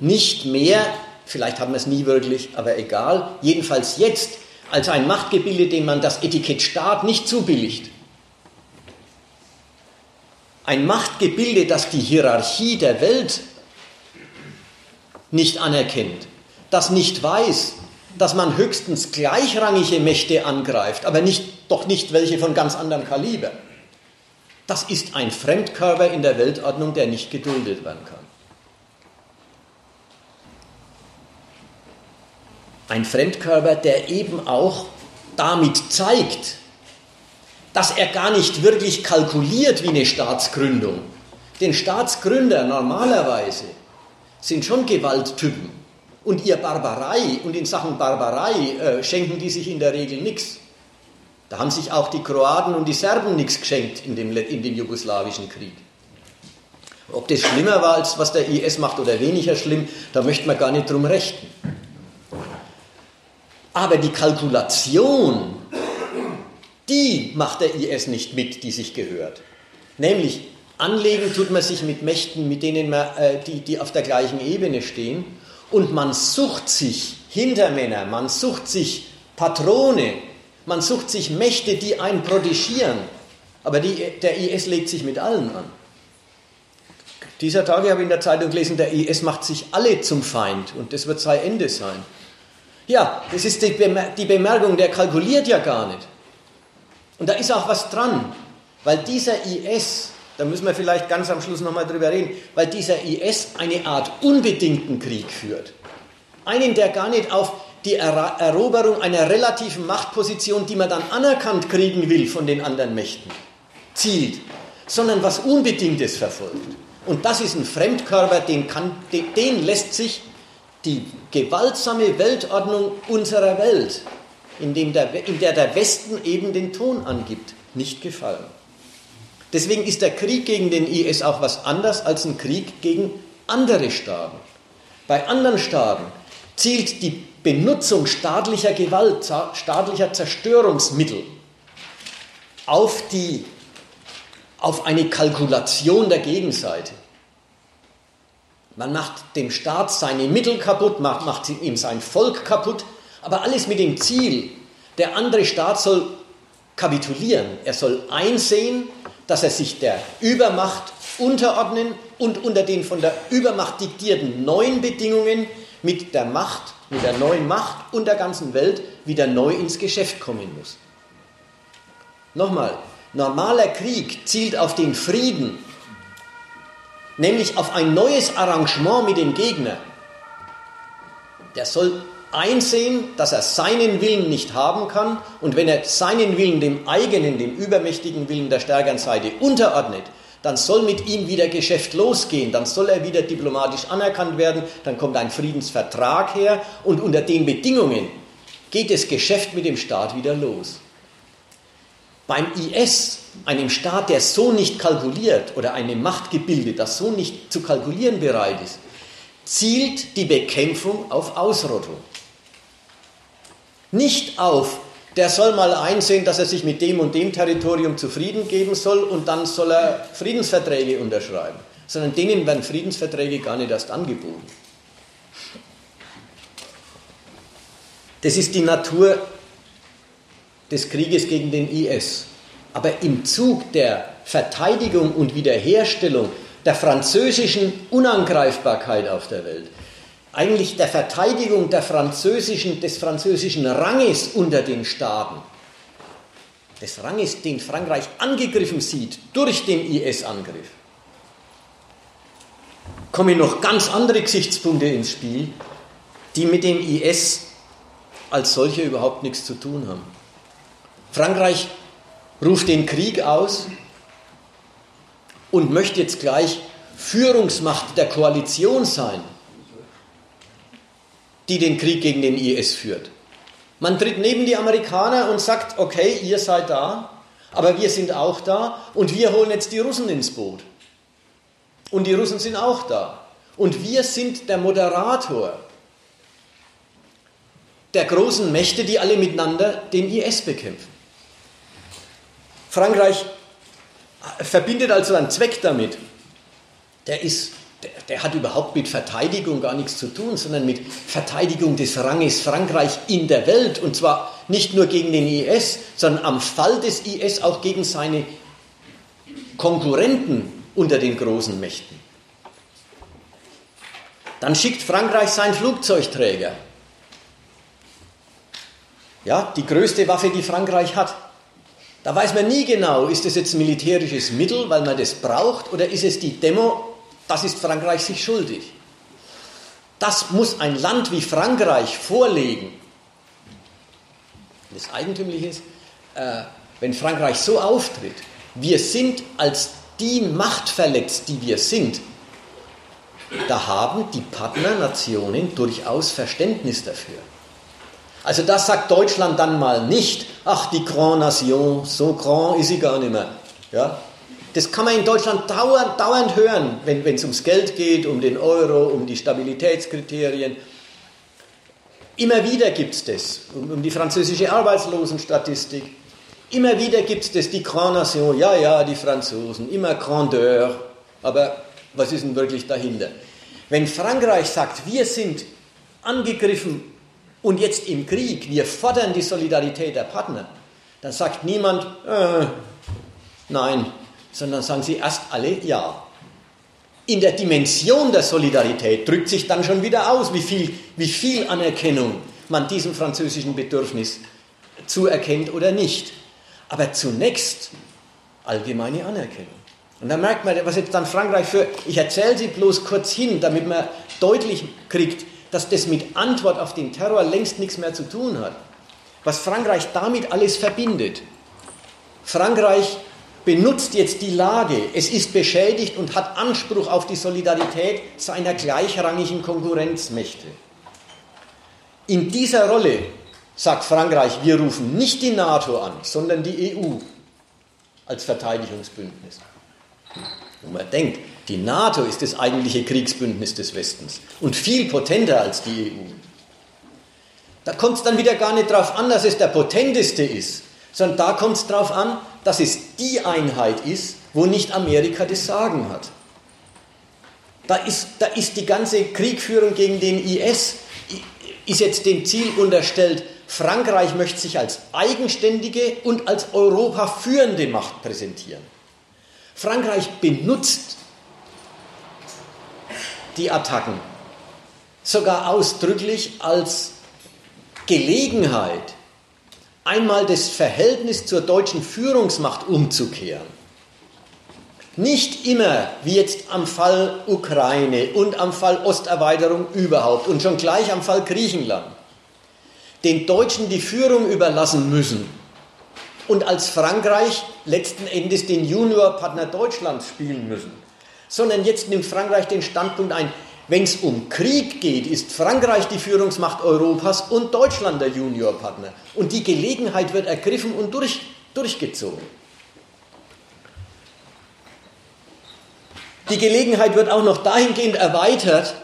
nicht mehr, vielleicht haben wir es nie wirklich, aber egal, jedenfalls jetzt als ein Machtgebilde, dem man das Etikett Staat nicht zubilligt. Ein Machtgebilde, das die Hierarchie der Welt nicht anerkennt, das nicht weiß, dass man höchstens gleichrangige Mächte angreift, aber nicht, doch nicht welche von ganz anderem Kaliber. Das ist ein Fremdkörper in der Weltordnung, der nicht geduldet werden kann. Ein Fremdkörper, der eben auch damit zeigt, dass er gar nicht wirklich kalkuliert wie eine Staatsgründung. Denn Staatsgründer normalerweise sind schon Gewalttypen. Und ihr Barbarei und in Sachen Barbarei äh, schenken die sich in der Regel nichts. Da haben sich auch die Kroaten und die Serben nichts geschenkt in dem, in dem jugoslawischen Krieg. Ob das schlimmer war, als was der IS macht oder weniger schlimm, da möchte man gar nicht drum rechten. Aber die Kalkulation, die macht der IS nicht mit, die sich gehört. Nämlich anlegen tut man sich mit Mächten, mit denen man, äh, die, die auf der gleichen Ebene stehen und man sucht sich Hintermänner, man sucht sich Patrone, man sucht sich Mächte, die einen protegieren. Aber die, der IS legt sich mit allen an. Dieser Tage habe ich in der Zeitung gelesen, der IS macht sich alle zum Feind und das wird sein Ende sein. Ja, das ist die, Bemerkung, der kalkuliert ja gar nicht. Und da ist auch was dran, weil dieser IS da müssen wir vielleicht ganz am Schluss nochmal drüber reden, weil dieser IS eine Art unbedingten Krieg führt. Einen, der gar nicht auf die Eroberung einer relativen Machtposition, die man dann anerkannt kriegen will von den anderen Mächten, zielt, sondern was Unbedingtes verfolgt. Und das ist ein Fremdkörper, den, kann, den lässt sich die gewaltsame Weltordnung unserer Welt, in, der, in der der Westen eben den Ton angibt, nicht gefallen. Deswegen ist der Krieg gegen den IS auch was anderes als ein Krieg gegen andere Staaten. Bei anderen Staaten zielt die Benutzung staatlicher Gewalt, staatlicher Zerstörungsmittel auf, die, auf eine Kalkulation der Gegenseite. Man macht dem Staat seine Mittel kaputt, macht, macht ihm sein Volk kaputt, aber alles mit dem Ziel, der andere Staat soll kapitulieren, er soll einsehen, dass er sich der Übermacht unterordnen und unter den von der Übermacht diktierten neuen Bedingungen mit der Macht, mit der neuen Macht und der ganzen Welt wieder neu ins Geschäft kommen muss. Nochmal, normaler Krieg zielt auf den Frieden, nämlich auf ein neues Arrangement mit dem Gegner. Der soll einsehen, dass er seinen Willen nicht haben kann und wenn er seinen Willen dem eigenen, dem übermächtigen Willen der stärkeren Seite unterordnet, dann soll mit ihm wieder Geschäft losgehen, dann soll er wieder diplomatisch anerkannt werden, dann kommt ein Friedensvertrag her und unter den Bedingungen geht das Geschäft mit dem Staat wieder los. Beim IS, einem Staat, der so nicht kalkuliert oder einem Machtgebilde, das so nicht zu kalkulieren bereit ist, zielt die Bekämpfung auf Ausrottung. Nicht auf, der soll mal einsehen, dass er sich mit dem und dem Territorium zufrieden geben soll und dann soll er Friedensverträge unterschreiben, sondern denen werden Friedensverträge gar nicht erst angeboten. Das ist die Natur des Krieges gegen den IS. Aber im Zug der Verteidigung und Wiederherstellung der französischen Unangreifbarkeit auf der Welt eigentlich der Verteidigung der französischen, des französischen Ranges unter den Staaten, des Ranges, den Frankreich angegriffen sieht durch den IS-Angriff, kommen noch ganz andere Gesichtspunkte ins Spiel, die mit dem IS als solche überhaupt nichts zu tun haben. Frankreich ruft den Krieg aus und möchte jetzt gleich Führungsmacht der Koalition sein die den Krieg gegen den IS führt. Man tritt neben die Amerikaner und sagt, okay, ihr seid da, aber wir sind auch da und wir holen jetzt die Russen ins Boot. Und die Russen sind auch da. Und wir sind der Moderator. der großen Mächte, die alle miteinander den IS bekämpfen. Frankreich verbindet also einen Zweck damit. Der, ist, der, der hat überhaupt mit Verteidigung gar nichts zu tun, sondern mit Verteidigung des Ranges Frankreich in der Welt. Und zwar nicht nur gegen den IS, sondern am Fall des IS auch gegen seine Konkurrenten unter den großen Mächten. Dann schickt Frankreich seinen Flugzeugträger. Ja, die größte Waffe, die Frankreich hat. Da weiß man nie genau, ist es jetzt militärisches Mittel, weil man das braucht, oder ist es die Demo, das ist Frankreich sich schuldig. Das muss ein Land wie Frankreich vorlegen. Das Eigentümliche ist, äh, wenn Frankreich so auftritt, wir sind als die Macht verletzt, die wir sind, da haben die Partnernationen durchaus Verständnis dafür. Also das sagt Deutschland dann mal nicht, ach die Grand Nation, so grand ist sie gar nicht mehr. Ja? Das kann man in Deutschland dauernd, dauernd hören, wenn es ums Geld geht, um den Euro, um die Stabilitätskriterien. Immer wieder gibt es das, um, um die französische Arbeitslosenstatistik. Immer wieder gibt es das, die Grand Nation, ja, ja, die Franzosen, immer Grandeur. Aber was ist denn wirklich dahinter? Wenn Frankreich sagt, wir sind angegriffen und jetzt im Krieg, wir fordern die Solidarität der Partner, dann sagt niemand, äh, nein, sondern sagen sie erst alle ja. In der Dimension der Solidarität drückt sich dann schon wieder aus, wie viel, wie viel Anerkennung man diesem französischen Bedürfnis zuerkennt oder nicht. Aber zunächst allgemeine Anerkennung. Und dann merkt man, was jetzt dann Frankreich für, ich erzähle sie bloß kurz hin, damit man deutlich kriegt, dass das mit Antwort auf den Terror längst nichts mehr zu tun hat. Was Frankreich damit alles verbindet. Frankreich benutzt jetzt die Lage, es ist beschädigt und hat Anspruch auf die Solidarität seiner gleichrangigen Konkurrenzmächte. In dieser Rolle sagt Frankreich, wir rufen nicht die NATO an, sondern die EU als Verteidigungsbündnis. Und man denkt, die NATO ist das eigentliche Kriegsbündnis des Westens und viel potenter als die EU. Da kommt es dann wieder gar nicht darauf an, dass es der potenteste ist, sondern da kommt es darauf an, dass es die Einheit ist, wo nicht Amerika das Sagen hat. Da ist, da ist die ganze Kriegführung gegen den IS, ist jetzt dem Ziel unterstellt, Frankreich möchte sich als eigenständige und als Europa führende Macht präsentieren. Frankreich benutzt die Attacken sogar ausdrücklich als Gelegenheit, einmal das Verhältnis zur deutschen Führungsmacht umzukehren. Nicht immer, wie jetzt am Fall Ukraine und am Fall Osterweiterung überhaupt und schon gleich am Fall Griechenland, den Deutschen die Führung überlassen müssen und als Frankreich letzten Endes den Juniorpartner Deutschlands spielen müssen, sondern jetzt nimmt Frankreich den Standpunkt ein, wenn es um Krieg geht, ist Frankreich die Führungsmacht Europas und Deutschland der Juniorpartner. Und die Gelegenheit wird ergriffen und durch, durchgezogen. Die Gelegenheit wird auch noch dahingehend erweitert,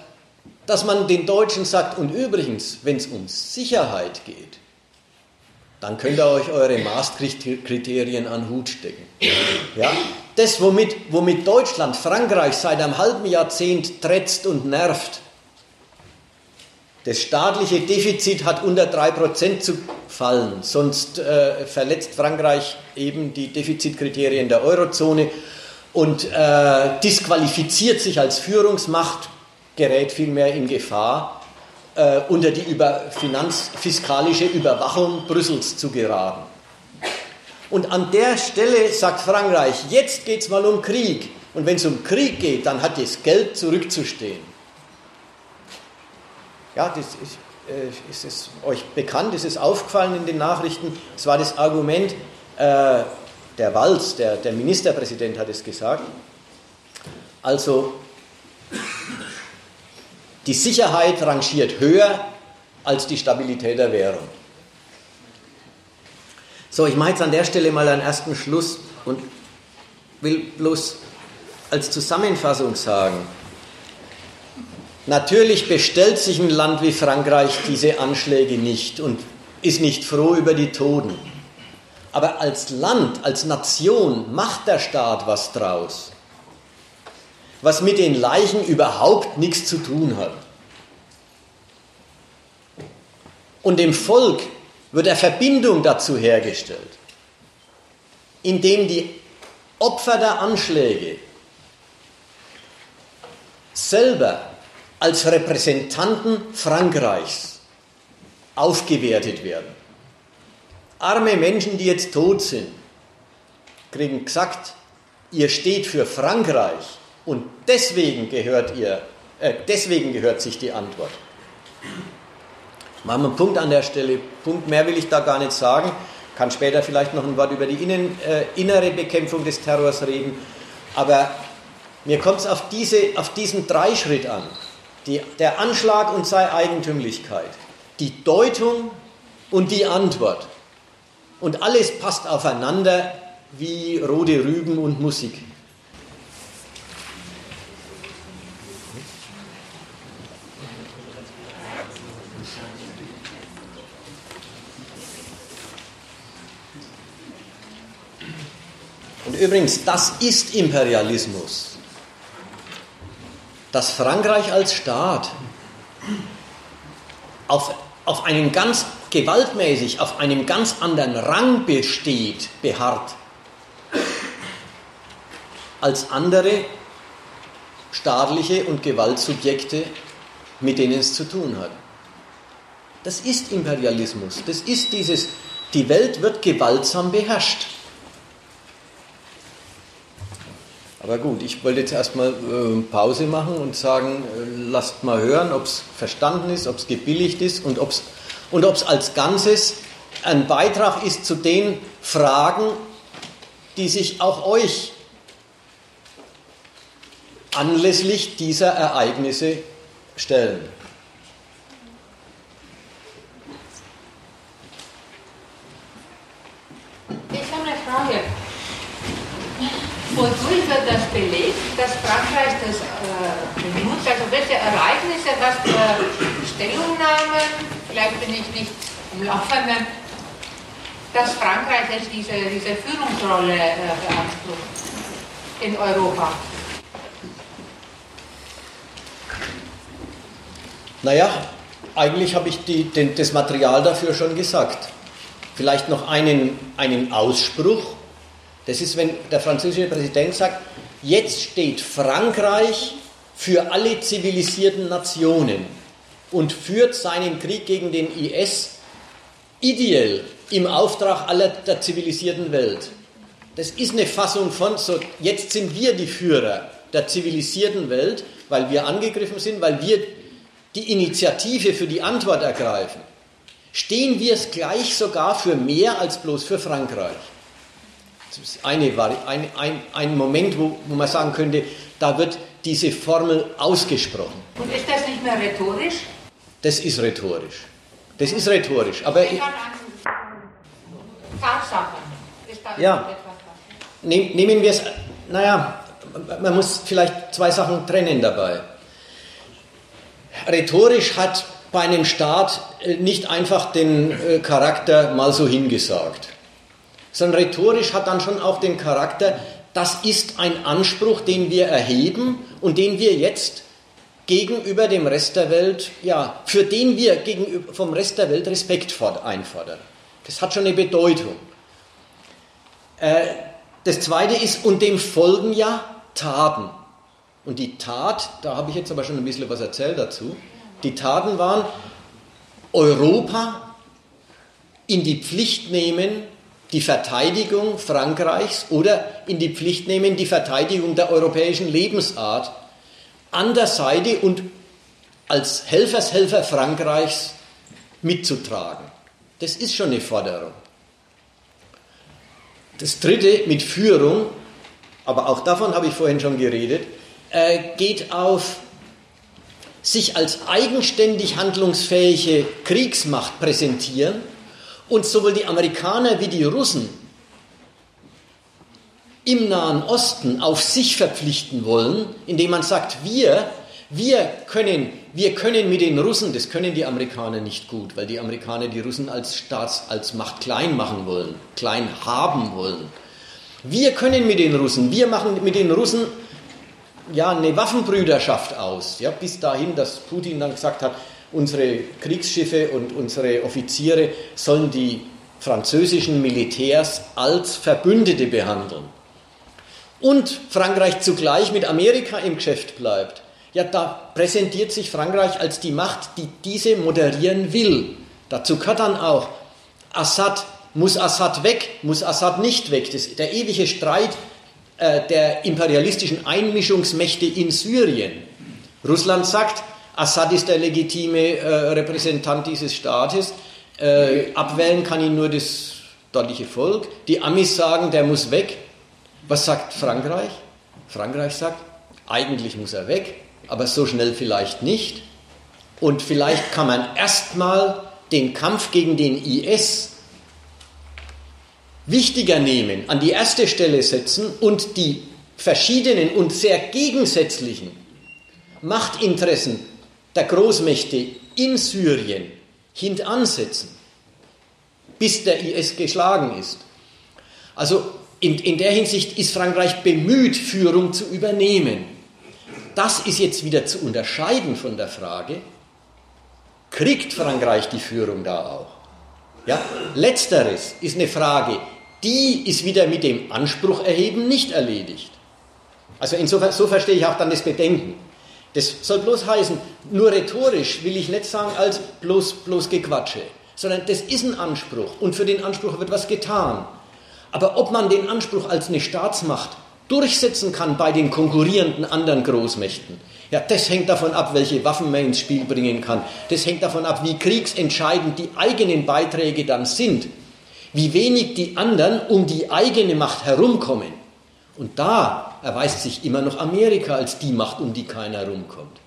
dass man den Deutschen sagt, und übrigens, wenn es um Sicherheit geht, dann könnt ihr euch eure Maastricht-Kriterien an Hut stecken. Ja? Das, womit, womit Deutschland, Frankreich seit einem halben Jahrzehnt trätzt und nervt, das staatliche Defizit hat unter 3% zu fallen, sonst äh, verletzt Frankreich eben die Defizitkriterien der Eurozone und äh, disqualifiziert sich als Führungsmacht, gerät vielmehr in Gefahr, äh, unter die über finanzfiskalische Überwachung Brüssels zu geraten. Und an der Stelle sagt Frankreich, jetzt geht es mal um Krieg. Und wenn es um Krieg geht, dann hat das Geld zurückzustehen. Ja, das ist, äh, ist es euch bekannt, ist es aufgefallen in den Nachrichten. Es war das Argument, äh, der Walz, der, der Ministerpräsident hat es gesagt. Also die Sicherheit rangiert höher als die Stabilität der Währung. So, ich mache jetzt an der Stelle mal einen ersten Schluss und will bloß als Zusammenfassung sagen, Natürlich bestellt sich ein Land wie Frankreich diese Anschläge nicht und ist nicht froh über die Toten. Aber als Land, als Nation macht der Staat was draus, was mit den Leichen überhaupt nichts zu tun hat. Und dem Volk wird eine Verbindung dazu hergestellt, indem die Opfer der Anschläge selber als Repräsentanten Frankreichs aufgewertet werden. Arme Menschen, die jetzt tot sind, kriegen gesagt, ihr steht für Frankreich und deswegen gehört ihr, äh, deswegen gehört sich die Antwort. Machen wir einen Punkt an der Stelle. Punkt mehr will ich da gar nicht sagen. Kann später vielleicht noch ein Wort über die innen, äh, innere Bekämpfung des Terrors reden. Aber mir kommt es auf, diese, auf diesen Dreischritt an. Die, der Anschlag und seine Eigentümlichkeit. Die Deutung und die Antwort. Und alles passt aufeinander wie rote Rüben und Musik. Und übrigens, das ist Imperialismus. Dass Frankreich als Staat auf, auf einen ganz gewaltmäßig, auf einem ganz anderen Rang besteht, beharrt, als andere staatliche und Gewaltsubjekte, mit denen es zu tun hat. Das ist Imperialismus. Das ist dieses, die Welt wird gewaltsam beherrscht. Aber gut, ich wollte jetzt erstmal äh, Pause machen und sagen, äh, lasst mal hören, ob es verstanden ist, ob es gebilligt ist und ob es und als Ganzes ein Beitrag ist zu den Fragen, die sich auch euch anlässlich dieser Ereignisse stellen. Wodurch wird das belegt, dass Frankreich das äh, benutzt? Also welche Ereignisse, was für Stellungnahmen, vielleicht bin ich nicht im Laufenden, dass Frankreich jetzt diese, diese Führungsrolle äh, beansprucht in Europa? Naja, eigentlich habe ich die, den, das Material dafür schon gesagt. Vielleicht noch einen, einen Ausspruch das ist, wenn der französische Präsident sagt, jetzt steht Frankreich für alle zivilisierten Nationen und führt seinen Krieg gegen den IS ideell im Auftrag aller der zivilisierten Welt. Das ist eine Fassung von, so, jetzt sind wir die Führer der zivilisierten Welt, weil wir angegriffen sind, weil wir die Initiative für die Antwort ergreifen. Stehen wir es gleich sogar für mehr als bloß für Frankreich. Das ist eine, ein, ein, ein Moment, wo, wo man sagen könnte, da wird diese Formel ausgesprochen. Und ist das nicht mehr rhetorisch? Das ist rhetorisch. Das ist rhetorisch. Aber ich, Tatsachen. ja. Nehmen wir es, naja, man muss vielleicht zwei Sachen trennen dabei. Rhetorisch hat bei einem Staat äh, nicht einfach den äh, Charakter mal so hingesagt sondern rhetorisch hat dann schon auch den Charakter, das ist ein Anspruch, den wir erheben und den wir jetzt gegenüber dem Rest der Welt, ja, für den wir gegenüber, vom Rest der Welt Respekt einfordern. Das hat schon eine Bedeutung. Äh, das zweite ist, und dem folgen ja Taten. Und die Tat, da habe ich jetzt aber schon ein bisschen was erzählt dazu, die Taten waren Europa in die Pflicht nehmen die Verteidigung Frankreichs oder in die Pflicht nehmen die Verteidigung der europäischen Lebensart an der Seite und als Helfershelfer Frankreichs mitzutragen. Das ist schon eine Forderung. Das dritte mit Führung, aber auch davon habe ich vorhin schon geredet, äh, geht auf sich als eigenständig handlungsfähige Kriegsmacht präsentieren und sowohl die Amerikaner wie die Russen im Nahen Osten auf sich verpflichten wollen, indem man sagt, wir, Wir können, wir können mit den Russen, das können die Amerikaner nicht gut, weil die Amerikaner die Russen als Staats, als Macht klein machen wollen, klein haben wollen. Wir können mit den Russen, wir machen mit den Russen ja eine Waffenbrüderschaft aus, ja, bis dahin, dass Putin dann gesagt hat, unsere Kriegsschiffe und unsere Offiziere sollen die französischen Militärs als Verbündete behandeln. Und Frankreich zugleich mit Amerika im Geschäft bleibt. Ja, da präsentiert sich Frankreich als die Macht, die diese moderieren will. Dazu gehört dann auch Assad, muss Assad weg, muss Assad nicht weg. Das, der ewige Streit äh, der imperialistischen Einmischungsmächte in Syrien. Russland sagt, Assad ist der legitime äh, Repräsentant dieses Staates. Äh, abwählen kann ihn nur das dortige Volk. Die Amis sagen, der muss weg. Was sagt Frankreich? Frankreich sagt, eigentlich muss er weg, aber so schnell vielleicht nicht. Und vielleicht kann man erstmal den Kampf gegen den IS wichtiger nehmen, an die erste Stelle setzen und die verschiedenen und sehr gegensätzlichen Machtinteressen der Großmächte in Syrien hintansetzen, bis der IS geschlagen ist. Also in, in der Hinsicht ist Frankreich bemüht, Führung zu übernehmen. Das ist jetzt wieder zu unterscheiden von der Frage, kriegt Frankreich die Führung da auch? Ja? Letzteres ist eine Frage, die ist wieder mit dem Anspruch erheben nicht erledigt. Also insofern, so verstehe ich auch dann das Bedenken. Das soll bloß heißen, nur rhetorisch will ich nicht sagen als bloß, bloß Gequatsche, sondern das ist ein Anspruch und für den Anspruch wird was getan. Aber ob man den Anspruch als eine Staatsmacht durchsetzen kann bei den konkurrierenden anderen Großmächten, ja, das hängt davon ab, welche Waffen man ins Spiel bringen kann. Das hängt davon ab, wie kriegsentscheidend die eigenen Beiträge dann sind, wie wenig die anderen um die eigene Macht herumkommen. Und da erweist sich immer noch Amerika als die Macht, um die keiner herumkommt.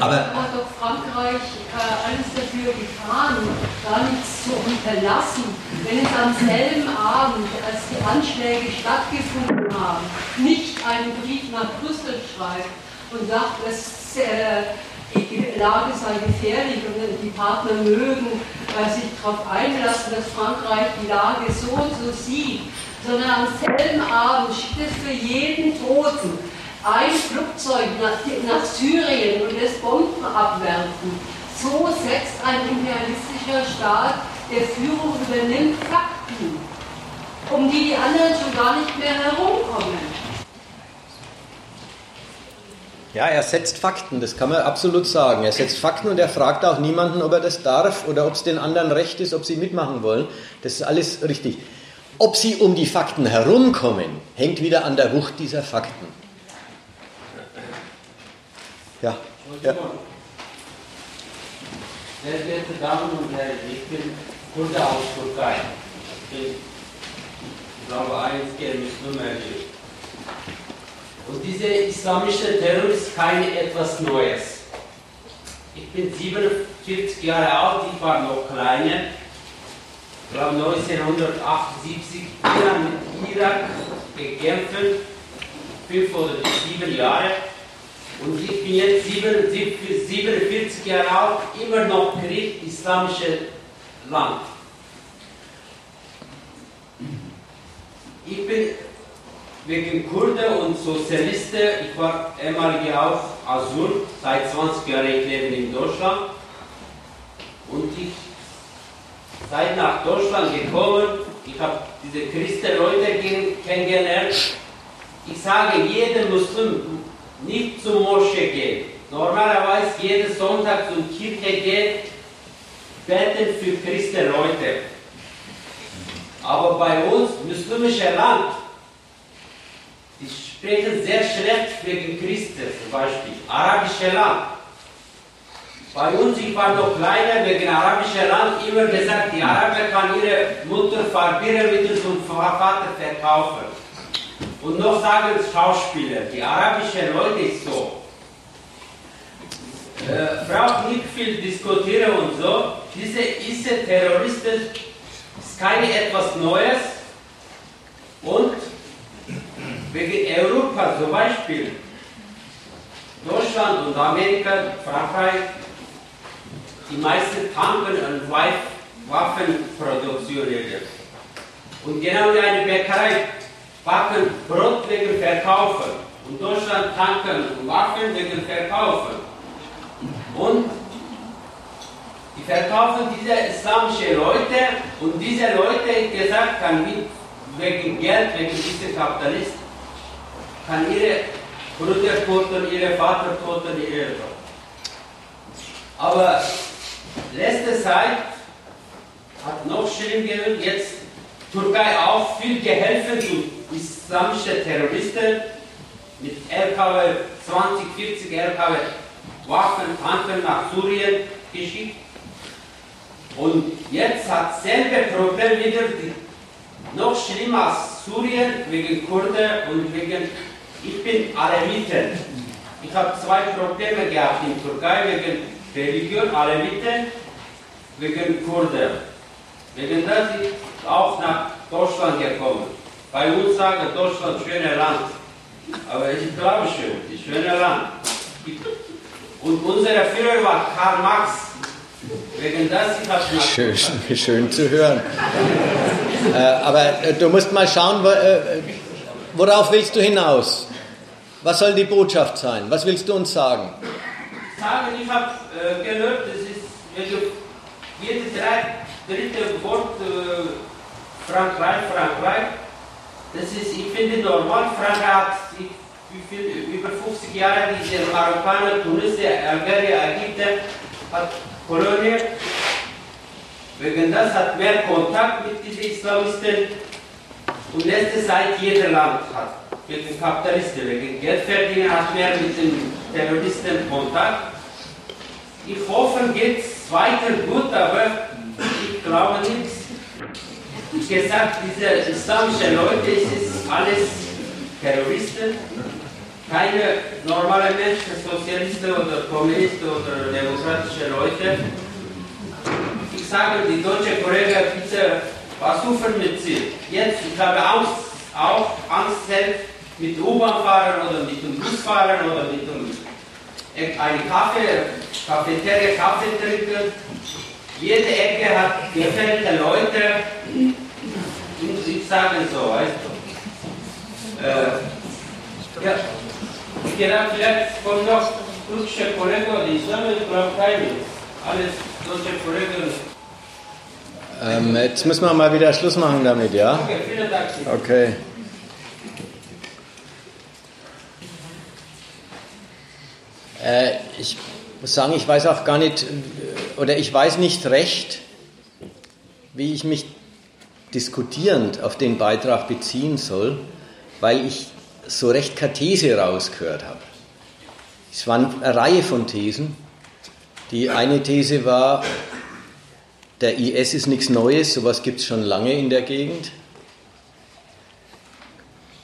Aber hat doch Frankreich äh, alles dafür getan, gar nichts zu unterlassen, wenn es am selben Abend, als die Anschläge stattgefunden haben, nicht einen Brief nach Brüssel schreibt und sagt, dass äh, die Lage sei gefährlich und die Partner mögen äh, sich darauf einlassen, dass Frankreich die Lage so und so sieht sondern am selben Abend schickt es für jeden Toten ein Flugzeug nach, nach Syrien und lässt Bomben abwerfen. So setzt ein imperialistischer Staat, der Führung übernimmt, Fakten, um die die anderen schon gar nicht mehr herumkommen. Ja, er setzt Fakten, das kann man absolut sagen. Er setzt Fakten und er fragt auch niemanden, ob er das darf oder ob es den anderen recht ist, ob sie mitmachen wollen. Das ist alles richtig. Ob sie um die Fakten herumkommen, hängt wieder an der Wucht dieser Fakten. Ja. ja. Sehr geehrte Damen und Herren, ich bin Kurde aus Türkei. Ich glaube, einziger Muslim Und dieser islamische Terror ist kein etwas Neues. Ich bin 47 Jahre alt, ich war noch kleiner glaube 1978 Iran mit Irak gekämpft, fünf oder sieben Jahre. Und ich bin jetzt 47 Jahre alt, immer noch Krieg, islamisches Land. Ich bin wegen Kurden und Sozialisten, ich war ehemalige auch Asur, seit 20 Jahren ich lebe in Deutschland. Und ich seid nach Deutschland gekommen, ich habe diese Christenleute kennengelernt. Ich sage, jeder Muslim nicht zum Moschee geht. Normalerweise jeden Sonntag zur Kirche geht, beten für Christenleute. Aber bei uns, muslimischer Land, die sprechen sehr schlecht wegen Christen, zum Beispiel arabische Land. Bei uns, ich war noch kleiner, wegen arabischer Land, immer gesagt, die Araber kann ihre Mutter Farbiermittel zum Vater verkaufen. Und noch sagen Schauspieler, die arabischen Leute ist so. Äh, braucht nicht viel diskutieren und so. Diese diese Terroristen ist keine etwas Neues. Und wegen Europa zum Beispiel Deutschland und Amerika, Frankreich, die meisten tanken und Waffenproduktion. Und genau wie eine Bäckerei backen Brot wegen Verkaufen. Und Deutschland tanken Waffen wegen Verkaufen. Und die verkaufen diese islamischen Leute und diese Leute, gesagt, kann wegen Geld, wegen dieser Kapitalist, kann ihre Brüder toten, ihre Vater toten, ihre Aber letzte Zeit hat noch schlimm geworden, jetzt Türkei auch viel geholfen zu islamischen Terroristen mit LKW, 20, 40 LKW Waffen, Tanken nach Syrien geschickt. Und jetzt hat selbe Problem wieder, noch schlimmer als Syrien, wegen Kurden und wegen, ich bin Aleviten. Ich habe zwei Probleme gehabt in Türkei wegen Religion, Aleviten, wegen Kurden. Wegen das ist auch nach Deutschland gekommen. Bei uns sagen Deutschland schönes Land. Aber ich glaube schön, das schöne Land. Und unser Führer war Karl Marx. Wegen das ich schön, schön zu hören. äh, aber äh, du musst mal schauen, wo, äh, worauf willst du hinaus? Was soll die Botschaft sein? Was willst du uns sagen? Sagen, ich habe äh, gehört, das ist, jedes dritte Wort äh, Frankreich, Frankreich, das ist, ich finde normal, Frankreich hat viel, über 50 Jahre diese Marokkaner, Tunesier, Algerier, Ägypter hat Kolonie. Wegen das hat mehr Kontakt mit diesen Islamisten. Und letzte Zeit jeder Land hat wegen Kapitalisten, wegen Geldverdienen hat mehr mit den Terroristen Kontakt. Ich hoffe, geht es weiter gut, aber ich glaube nicht. Wie gesagt, diese islamischen Leute, es ist alles Terroristen keine normale Menschen, Sozialisten oder Kommunisten oder demokratische Leute. Ich sage, die deutsche Kollegen, bitte versuchen mit sie. Jetzt, ich habe Angst, auch Angst selbst mit U-Bahn fahren oder mit dem Bus fahren oder mit dem eine Kaffee, Cafeteria, Kaffee trinken. Jede Ecke hat gefällte Leute. Ich sage so, weißt du. Äh, ja. Genau, vielleicht kommt noch türkische Kollegen oder Islam, ich glaube keine. Alles deutsche Kollegen. Ähm, jetzt müssen wir mal wieder Schluss machen damit, ja? Okay, vielen Dank. Okay. Äh, ich muss sagen, ich weiß auch gar nicht, oder ich weiß nicht recht, wie ich mich diskutierend auf den Beitrag beziehen soll, weil ich so recht keine These rausgehört habe. Es waren eine Reihe von Thesen. Die eine These war, der IS ist nichts Neues, sowas gibt es schon lange in der Gegend.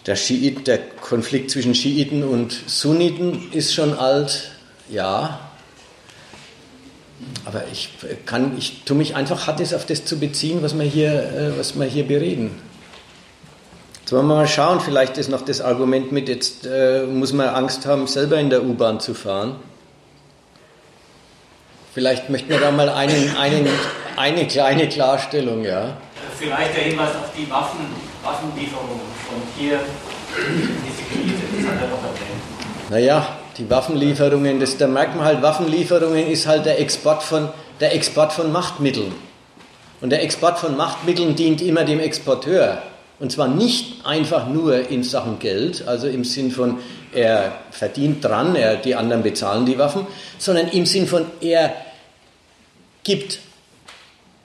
Der, Schiit, der Konflikt zwischen Schiiten und Sunniten ist schon alt, ja. Aber ich, kann, ich tue mich einfach hart auf das zu beziehen, was wir hier, äh, was wir hier bereden. Jetzt wollen wir mal schauen, vielleicht ist noch das Argument mit, jetzt äh, muss man Angst haben, selber in der U-Bahn zu fahren. Vielleicht möchten wir da mal einen, einen, eine kleine Klarstellung, ja. Vielleicht der Hinweis auf die Waffen, Waffenlieferungen von hier, diese Krise, das hat er noch erwähnt. Naja, die Waffenlieferungen, das, da merkt man halt, Waffenlieferungen ist halt der Export von, der Export von Machtmitteln. Und der Export von Machtmitteln dient immer dem Exporteur. Und zwar nicht einfach nur in Sachen Geld, also im Sinn von, er verdient dran, er, die anderen bezahlen die Waffen, sondern im Sinn von, er gibt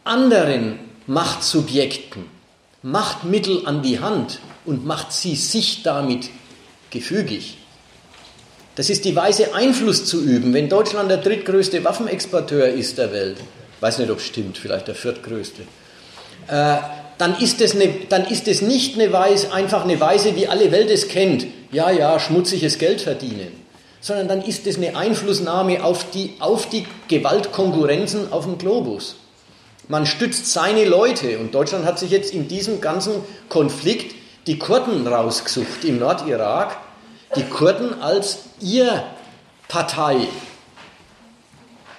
anderen Machtsubjekten Machtmittel an die Hand und macht sie sich damit gefügig. Das ist die Weise, Einfluss zu üben. Wenn Deutschland der drittgrößte Waffenexporteur ist der Welt, weiß nicht, ob es stimmt, vielleicht der viertgrößte, äh, dann ist es, eine, dann ist es nicht eine Weise, einfach eine Weise, wie alle Welt es kennt. Ja, ja, schmutziges Geld verdienen. Sondern dann ist es eine Einflussnahme auf die, auf die Gewaltkonkurrenzen auf dem Globus. Man stützt seine Leute. Und Deutschland hat sich jetzt in diesem ganzen Konflikt die Kurden rausgesucht im Nordirak. Die Kurden als ihr Partei,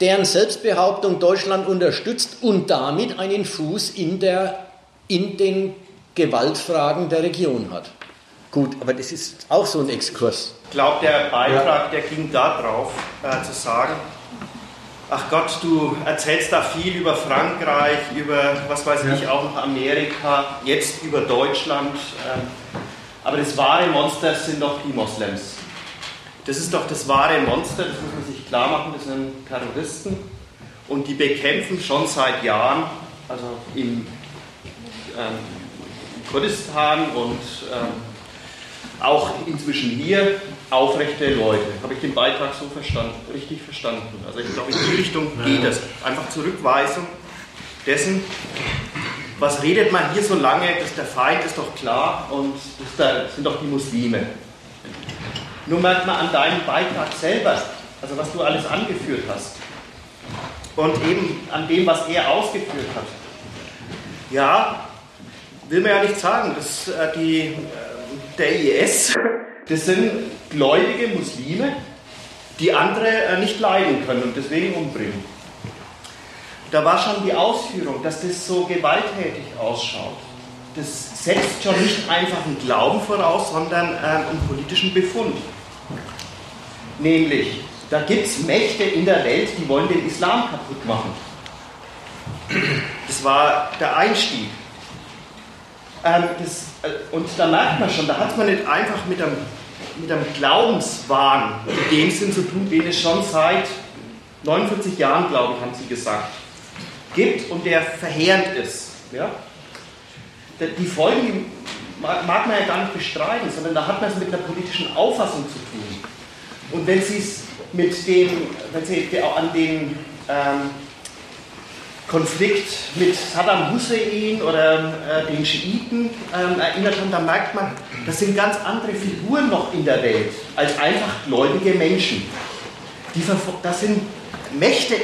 deren Selbstbehauptung Deutschland unterstützt und damit einen Fuß in, der, in den Gewaltfragen der Region hat. Gut, aber das ist auch so ein Exkurs. Ich glaube, der Beitrag, der ging darauf, äh, zu sagen, ach Gott, du erzählst da viel über Frankreich, über, was weiß ich, auch noch Amerika, jetzt über Deutschland. Ähm, aber das wahre Monster sind doch die Moslems. Das ist doch das wahre Monster, das muss man sich klar machen, das sind Terroristen. Und die bekämpfen schon seit Jahren, also im ähm, Kurdistan und ähm, auch inzwischen hier aufrechte Leute. Habe ich den Beitrag so verstanden, richtig verstanden? Also ich glaube, in die Richtung geht es. Einfach Zurückweisung dessen, was redet man hier so lange, dass der Feind ist doch klar und das sind doch die Muslime. Nur merkt man an deinem Beitrag selber, also was du alles angeführt hast und eben an dem, was er ausgeführt hat. Ja, will man ja nicht sagen, dass äh, die, äh, der IS, das sind gläubige Muslime, die andere äh, nicht leiden können und deswegen umbringen. Da war schon die Ausführung, dass das so gewalttätig ausschaut. Das setzt schon nicht einfach einen Glauben voraus, sondern einen politischen Befund. Nämlich, da gibt es Mächte in der Welt, die wollen den Islam kaputt machen. Das war der Einstieg. Ähm, das, äh, und da merkt man schon, da hat man nicht einfach mit einem, mit einem Glaubenswahn in dem Sinn zu tun, den es schon seit 49 Jahren, glaube ich, haben sie gesagt, gibt und der verheerend ist. Ja? Die Folgen mag man ja gar nicht bestreiten, sondern da hat man es mit einer politischen Auffassung zu tun. Und wenn Sie es mit dem, wenn Sie an den ähm, Konflikt mit Saddam Hussein oder äh, den Schiiten ähm, erinnert haben, dann merkt man, das sind ganz andere Figuren noch in der Welt als einfach gläubige Menschen. Die, das sind Mächte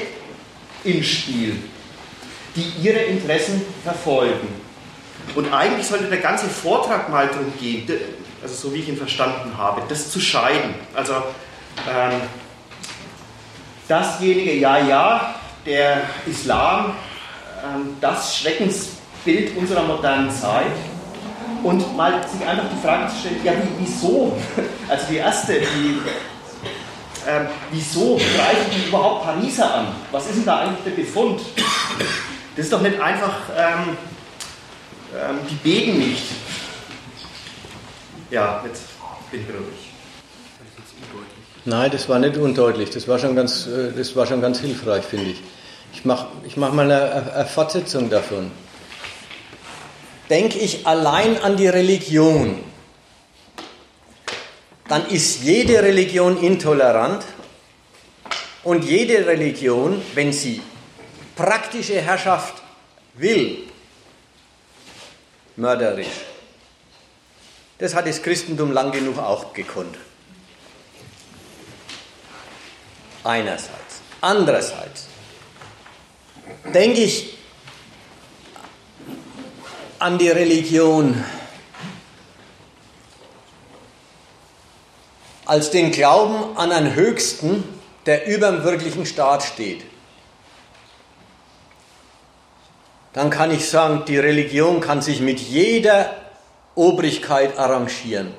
im Spiel, die ihre Interessen verfolgen. Und eigentlich sollte der ganze Vortrag mal darum gehen, also so wie ich ihn verstanden habe, das zu scheiden. Also ähm, dasjenige, ja, ja, der Islam, ähm, das Schreckensbild unserer modernen Zeit und mal sich einfach die Frage zu stellen, ja, wie, wieso? Also die erste, die, ähm, wieso greifen die überhaupt Pariser an? Was ist denn da eigentlich der Befund? Das ist doch nicht einfach, ähm, ähm, die beten nicht. Ja, jetzt bin ich ruhig. Nein, das war nicht undeutlich. Das war schon ganz, äh, das war schon ganz hilfreich, finde ich. Ich mache ich mach mal eine, eine Fortsetzung davon. Denke ich allein an die Religion, dann ist jede Religion intolerant und jede Religion, wenn sie praktische Herrschaft will, mörderisch. Das hat das Christentum lang genug auch gekonnt. Einerseits. Andererseits denke ich an die Religion als den Glauben an einen Höchsten, der über dem wirklichen Staat steht. Dann kann ich sagen, die Religion kann sich mit jeder Obrigkeit arrangieren.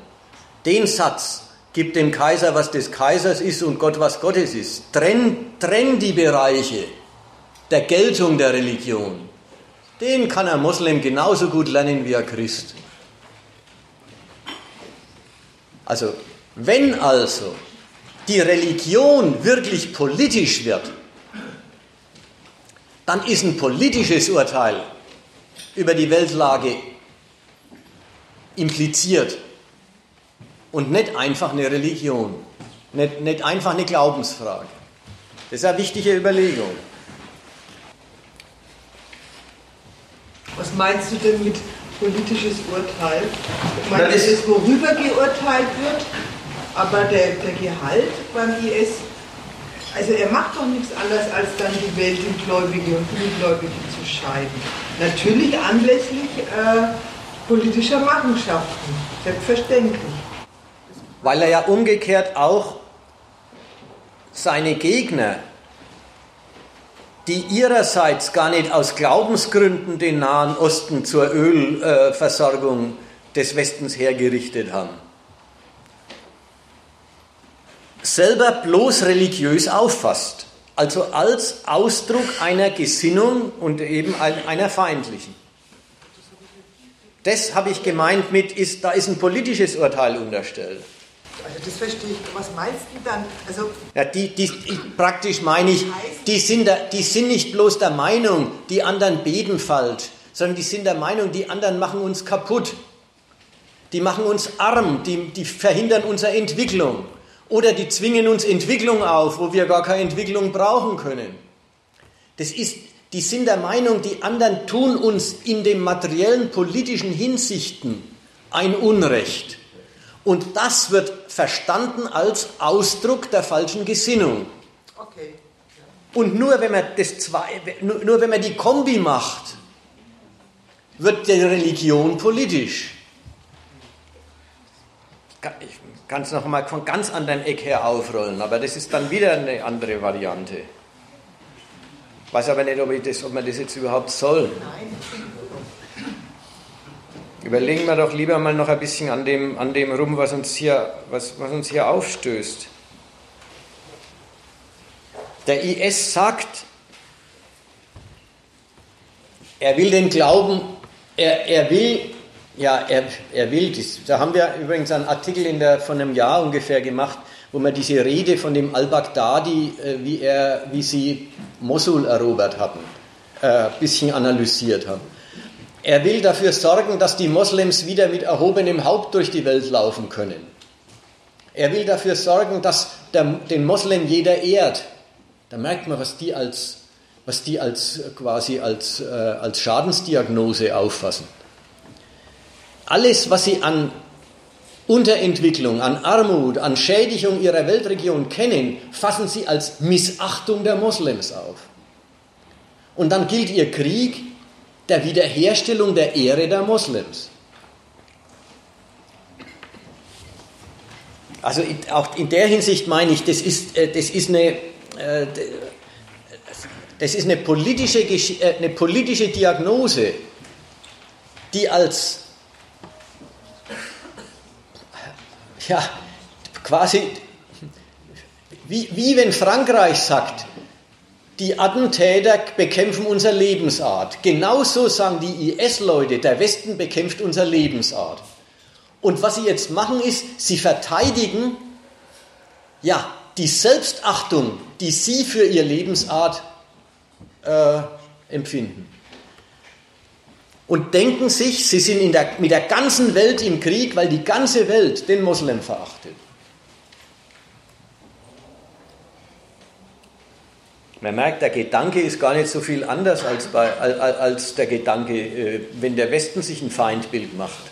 Den Satz, Gib dem Kaiser, was des Kaisers ist und Gott, was Gottes ist. Trenn, trenn die Bereiche der Geltung der Religion. Den kann ein Moslem genauso gut lernen wie ein Christ. Also, wenn also die Religion wirklich politisch wird, dann ist ein politisches Urteil über die Weltlage impliziert und nicht einfach eine Religion, nicht, nicht einfach eine Glaubensfrage. Das ist eine wichtige Überlegung. Was meinst du denn mit politisches Urteil? Ich meine, das ist, worüber geurteilt wird, aber der, der Gehalt beim IS, also er macht doch nichts anderes, als dann die Welt in Gläubige und Ungläubige zu scheiden. Natürlich anlässlich äh, politischer Machenschaften, selbstverständlich weil er ja umgekehrt auch seine Gegner, die ihrerseits gar nicht aus Glaubensgründen den Nahen Osten zur Ölversorgung des Westens hergerichtet haben, selber bloß religiös auffasst, also als Ausdruck einer Gesinnung und eben einer feindlichen. Das habe ich gemeint mit, ist, da ist ein politisches Urteil unterstellt. Also das verstehe ich. Was meinst du dann? Also ja, die, die, praktisch meine ich, die sind, da, die sind nicht bloß der Meinung, die anderen beten falsch, sondern die sind der Meinung, die anderen machen uns kaputt. Die machen uns arm, die, die verhindern unsere Entwicklung. Oder die zwingen uns Entwicklung auf, wo wir gar keine Entwicklung brauchen können. Das ist, die sind der Meinung, die anderen tun uns in den materiellen politischen Hinsichten ein Unrecht. Und das wird verstanden als Ausdruck der falschen Gesinnung. Okay. Und nur wenn man das zwei, nur, nur wenn man die Kombi macht, wird die Religion politisch. Ich kann es noch mal von ganz anderen Eck her aufrollen, aber das ist dann wieder eine andere Variante. Ich weiß aber nicht, ob, das, ob man das jetzt überhaupt soll. Überlegen wir doch lieber mal noch ein bisschen an dem, an dem rum, was uns, hier, was, was uns hier aufstößt. Der IS sagt, er will den Glauben, er, er will ja, er, er will das. Da haben wir übrigens einen Artikel in der, von einem Jahr ungefähr gemacht, wo wir diese Rede von dem al-Baghdadi, äh, wie, wie sie Mosul erobert hatten, ein äh, bisschen analysiert haben. Er will dafür sorgen, dass die Moslems wieder mit erhobenem Haupt durch die Welt laufen können. Er will dafür sorgen, dass der, den Moslem jeder ehrt. Da merkt man, was die als, was die als quasi als, äh, als Schadensdiagnose auffassen. Alles, was sie an Unterentwicklung, an Armut, an Schädigung ihrer Weltregion kennen, fassen sie als Missachtung der Moslems auf. Und dann gilt ihr Krieg der Wiederherstellung der Ehre der Moslems. Also auch in der Hinsicht meine ich, das ist, äh, das ist, eine, äh, das ist eine, politische, äh, eine politische Diagnose, die als ja, quasi wie, wie wenn Frankreich sagt, die Attentäter bekämpfen unsere Lebensart. Genauso sagen die IS-Leute, der Westen bekämpft unsere Lebensart. Und was sie jetzt machen ist, sie verteidigen ja, die Selbstachtung, die sie für ihre Lebensart äh, empfinden und denken sich, sie sind der, mit der ganzen Welt im Krieg, weil die ganze Welt den Moslem verachtet. Man merkt, der Gedanke ist gar nicht so viel anders als, bei, als der Gedanke, äh, wenn der Westen sich ein Feindbild macht.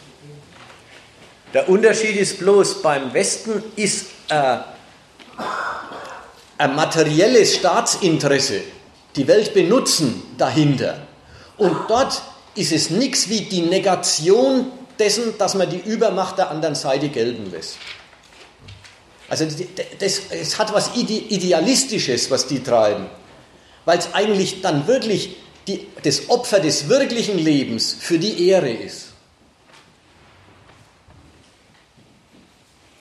Der Unterschied ist bloß, beim Westen ist äh, ein materielles Staatsinteresse, die Welt benutzen, dahinter. Und dort ist es nichts wie die Negation dessen, dass man die Übermacht der anderen Seite gelten lässt. Also das, das hat was Idealistisches, was die treiben, weil es eigentlich dann wirklich die, das Opfer des wirklichen Lebens für die Ehre ist.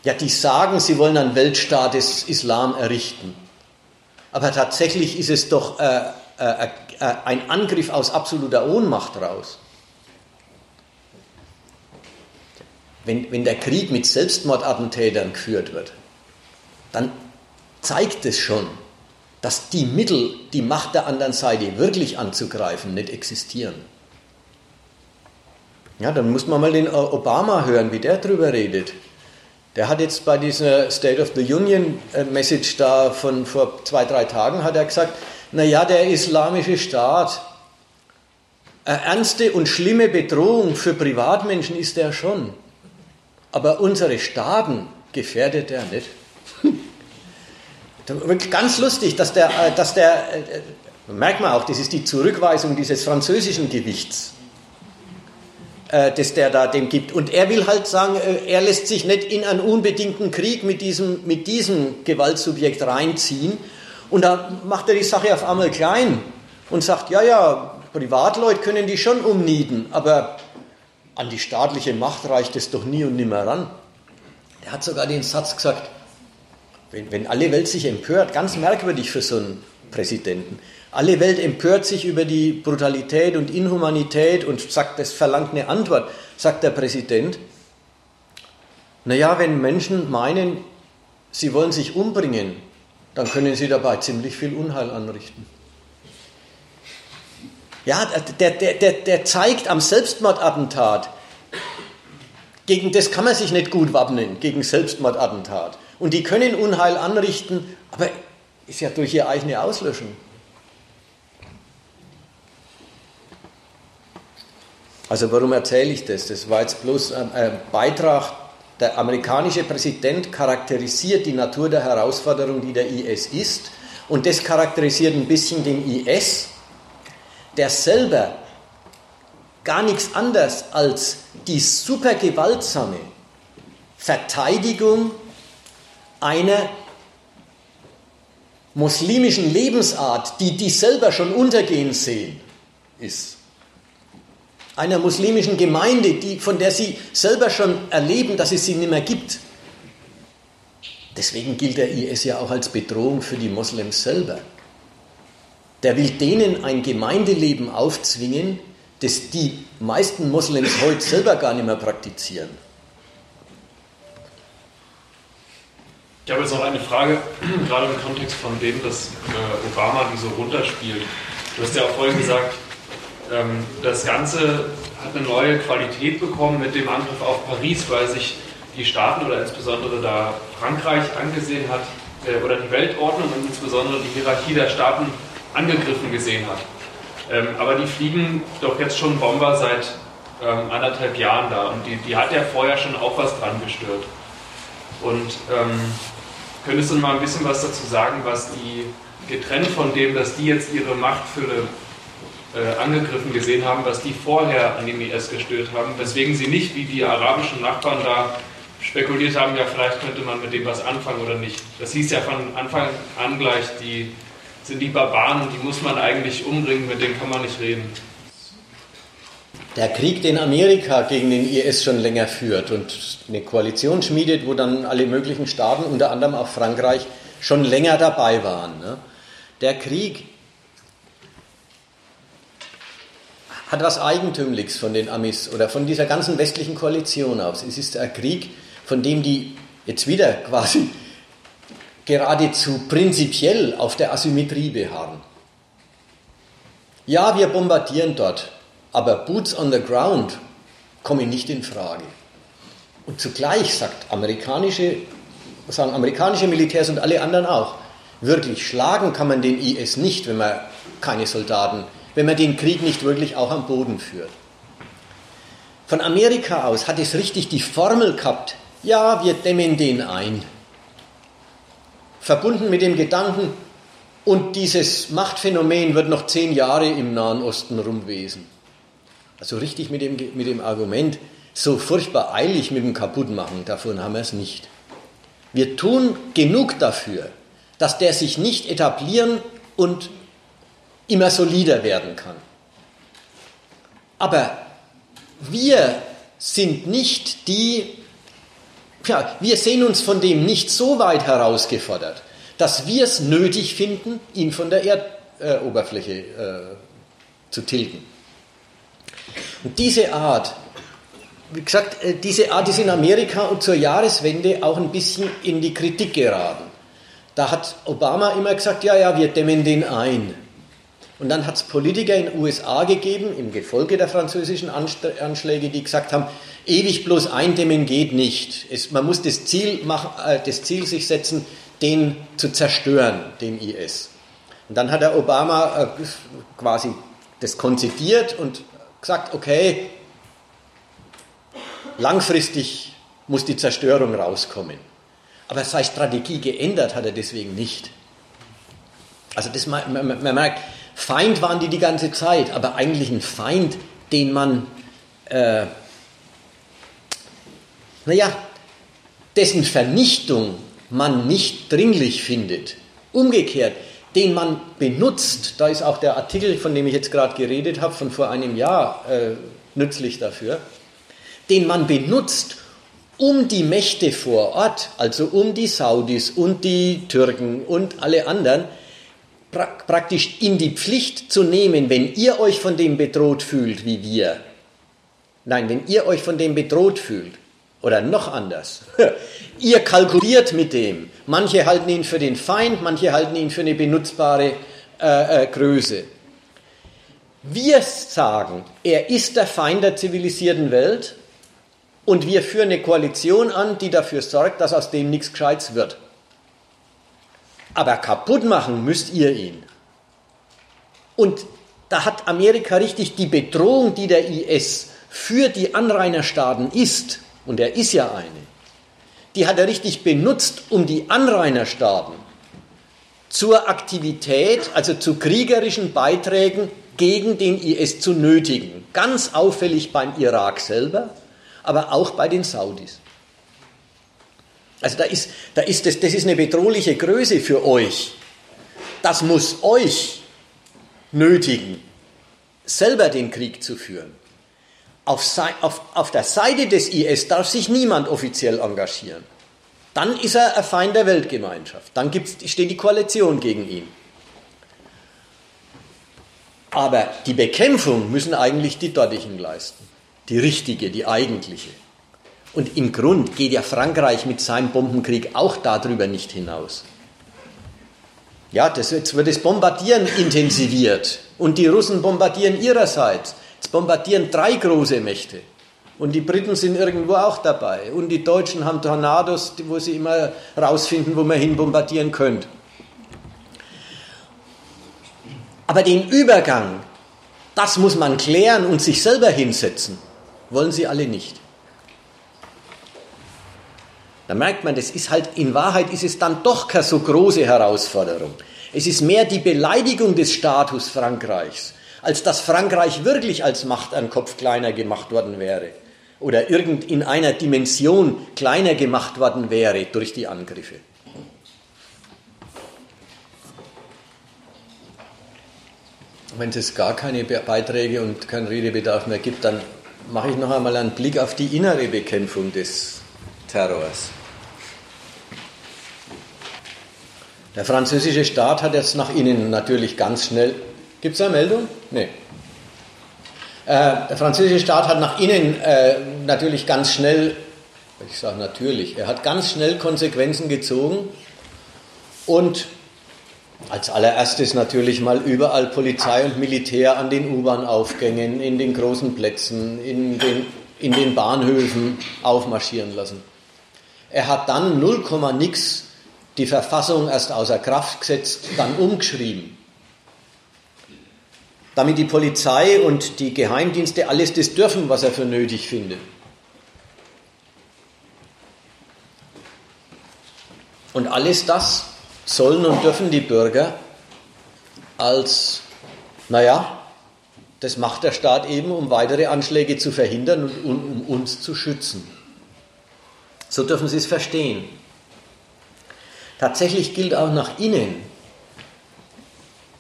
Ja, die sagen, sie wollen einen Weltstaat des Islam errichten. Aber tatsächlich ist es doch äh, äh, ein Angriff aus absoluter Ohnmacht raus. Wenn, wenn der Krieg mit Selbstmordattentätern geführt wird, dann zeigt es schon, dass die Mittel, die Macht der anderen Seite wirklich anzugreifen, nicht existieren. Ja, dann muss man mal den Obama hören, wie der darüber redet. Der hat jetzt bei dieser State of the Union äh, Message da von vor zwei, drei Tagen, hat er gesagt, naja, der islamische Staat, eine ernste und schlimme Bedrohung für Privatmenschen ist er schon. Aber unsere Staaten gefährdet er nicht. Ganz lustig, dass der, äh, dass der, äh, merkt man auch, das ist die Zurückweisung dieses französischen Gewichts. äh, das der da dem gibt. Und er will halt sagen, er lässt sich nicht in einen unbedingten Krieg mit diesem, mit diesem Gewaltsubjekt reinziehen. Und da macht er die Sache auf einmal klein und sagt, ja, ja, Privatleute können die schon umnieden, aber an die staatliche Macht reicht es doch nie und nimmer ran. Er hat sogar den Satz gesagt, wenn, wenn alle Welt sich empört, ganz merkwürdig für so einen Präsidenten, alle Welt empört sich über die Brutalität und Inhumanität und sagt, es verlangt eine Antwort, sagt der Präsident. Naja, wenn Menschen meinen, sie wollen sich umbringen, dann können sie dabei ziemlich viel Unheil anrichten. Ja, der, der, der, der zeigt am Selbstmordattentat, gegen das kann man sich nicht gut wappnen, gegen Selbstmordattentat. Und die können Unheil anrichten, aber ist ja durch ihre eigene Auslöschung. Also warum erzähle ich das? Das war jetzt bloß ein Beitrag. Der amerikanische Präsident charakterisiert die Natur der Herausforderung, die der IS ist. Und das charakterisiert ein bisschen den IS, der selber gar nichts anderes als die super gewaltsame Verteidigung einer muslimischen Lebensart, die die selber schon untergehen sehen, ist. Einer muslimischen Gemeinde, die, von der sie selber schon erleben, dass es sie nicht mehr gibt. Deswegen gilt der IS ja auch als Bedrohung für die Moslems selber. Der will denen ein Gemeindeleben aufzwingen, das die meisten Moslems heute selber gar nicht mehr praktizieren. Ich habe jetzt noch eine Frage, gerade im Kontext von dem, dass äh, Obama die so runterspielt. Du hast ja auch vorhin gesagt, das Ganze hat eine neue Qualität bekommen mit dem Angriff auf Paris, weil sich die Staaten oder insbesondere da Frankreich angesehen hat, äh, oder die Weltordnung und insbesondere die Hierarchie der Staaten angegriffen gesehen hat. Ähm, aber die fliegen doch jetzt schon Bomber seit ähm, anderthalb Jahren da und die, die hat ja vorher schon auch was dran gestört. Und ähm, Könntest du mal ein bisschen was dazu sagen, was die, getrennt von dem, dass die jetzt ihre Machtfülle äh, angegriffen gesehen haben, was die vorher an dem IS gestört haben, weswegen sie nicht wie die arabischen Nachbarn da spekuliert haben, ja, vielleicht könnte man mit dem was anfangen oder nicht. Das hieß ja von Anfang an gleich, die sind die Barbaren, die muss man eigentlich umbringen, mit denen kann man nicht reden. Der Krieg, den Amerika gegen den IS schon länger führt und eine Koalition schmiedet, wo dann alle möglichen Staaten, unter anderem auch Frankreich, schon länger dabei waren. Ne? Der Krieg hat was Eigentümliches von den Amis oder von dieser ganzen westlichen Koalition aus. Es ist ein Krieg, von dem die jetzt wieder quasi geradezu prinzipiell auf der Asymmetrie beharren. Ja, wir bombardieren dort, aber Boots on the Ground kommen nicht in Frage. Und zugleich sagt amerikanische, sagen amerikanische Militärs und alle anderen auch, wirklich schlagen kann man den IS nicht, wenn man keine Soldaten, wenn man den Krieg nicht wirklich auch am Boden führt. Von Amerika aus hat es richtig die Formel gehabt, ja, wir dämmen den ein. Verbunden mit dem Gedanken, und dieses Machtphänomen wird noch zehn Jahre im Nahen Osten rumwesen. Also richtig mit dem, mit dem Argument, so furchtbar eilig mit dem Kaputtmachen, davon haben wir es nicht. Wir tun genug dafür, dass der sich nicht etablieren und immer solider werden kann. Aber wir sind nicht die, ja, wir sehen uns von dem nicht so weit herausgefordert, dass wir es nötig finden, ihn von der Erdoberfläche äh, zu tilgen. Und diese Art, wie gesagt, äh, diese Art ist in Amerika und zur Jahreswende auch ein bisschen in die Kritik geraten. Da hat Obama immer gesagt, ja, ja, wir dämmen den ein. Und dann hat es Politiker in den USA gegeben, im Gefolge der französischen Anschläge, die gesagt haben, ewig bloß eindämmen geht nicht. Es, man muss das Ziel, machen, äh, das Ziel sich setzen, den zu zerstören, den IS. Und dann hat der Obama äh, quasi das konzidiert und gesagt, okay, langfristig muss die Zerstörung rauskommen. Aber seine Strategie geändert hat er deswegen nicht. Also das, man, man, man merkt, Feind waren die die ganze Zeit, aber eigentlich ein Feind, den man, äh, naja, dessen Vernichtung man nicht dringlich findet. Umgekehrt, den man benutzt, da ist auch der Artikel, von dem ich jetzt gerade geredet habe, von vor einem Jahr äh, nützlich dafür, den man benutzt, um die Mächte vor Ort, also um die Saudis und die Türken und alle anderen, pra praktisch in die Pflicht zu nehmen, wenn ihr euch von dem bedroht fühlt wie wir. Nein, wenn ihr euch von dem bedroht fühlt, oder noch anders, ihr kalkuliert mit dem. Manche halten ihn für den Feind, manche halten ihn für eine benutzbare äh, äh, Größe. Wir sagen, er ist der Feind der zivilisierten Welt und wir führen eine Koalition an, die dafür sorgt, dass aus dem nichts Gescheites wird. Aber kaputt machen müsst ihr ihn. Und da hat Amerika richtig die Bedrohung, die der IS für die Anrainerstaaten ist, und er ist ja eine, die hat er richtig benutzt, um die Anrainerstaaten zur Aktivität, also zu kriegerischen Beiträgen gegen den IS zu nötigen. Ganz auffällig beim Irak selber, aber auch bei den Saudis. Also da ist, da ist das, das ist eine bedrohliche Größe für euch. Das muss euch nötigen, selber den Krieg zu führen. Auf, auf, auf der Seite des IS darf sich niemand offiziell engagieren. Dann ist er ein Feind der Weltgemeinschaft. Dann steht die Koalition gegen ihn. Aber die Bekämpfung müssen eigentlich die dortigen leisten. Die richtige, die eigentliche. Und im Grund geht ja Frankreich mit seinem Bombenkrieg auch darüber nicht hinaus. Ja, das, jetzt wird das Bombardieren intensiviert und die Russen bombardieren ihrerseits. Jetzt bombardieren drei große Mächte. Und die Briten sind irgendwo auch dabei. Und die Deutschen haben Tornados, wo sie immer rausfinden, wo man hin bombardieren könnte. Aber den Übergang, das muss man klären und sich selber hinsetzen, wollen sie alle nicht. Da merkt man, das ist halt, in Wahrheit ist es dann doch keine so große Herausforderung. Es ist mehr die Beleidigung des Status Frankreichs als dass Frankreich wirklich als Macht an Kopf kleiner gemacht worden wäre oder irgend in einer Dimension kleiner gemacht worden wäre durch die Angriffe. Wenn es gar keine Beiträge und keinen Redebedarf mehr gibt, dann mache ich noch einmal einen Blick auf die innere Bekämpfung des Terrors. Der französische Staat hat jetzt nach innen natürlich ganz schnell Gibt es eine Meldung? Nee. Äh, der französische Staat hat nach innen äh, natürlich ganz schnell, ich sage natürlich, er hat ganz schnell Konsequenzen gezogen und als allererstes natürlich mal überall Polizei und Militär an den U-Bahn-Aufgängen, in den großen Plätzen, in den, in den Bahnhöfen aufmarschieren lassen. Er hat dann 0, nix die Verfassung erst außer Kraft gesetzt, dann umgeschrieben damit die Polizei und die Geheimdienste alles das dürfen, was er für nötig findet. Und alles das sollen und dürfen die Bürger als, naja, das macht der Staat eben, um weitere Anschläge zu verhindern und um uns zu schützen. So dürfen Sie es verstehen. Tatsächlich gilt auch nach innen,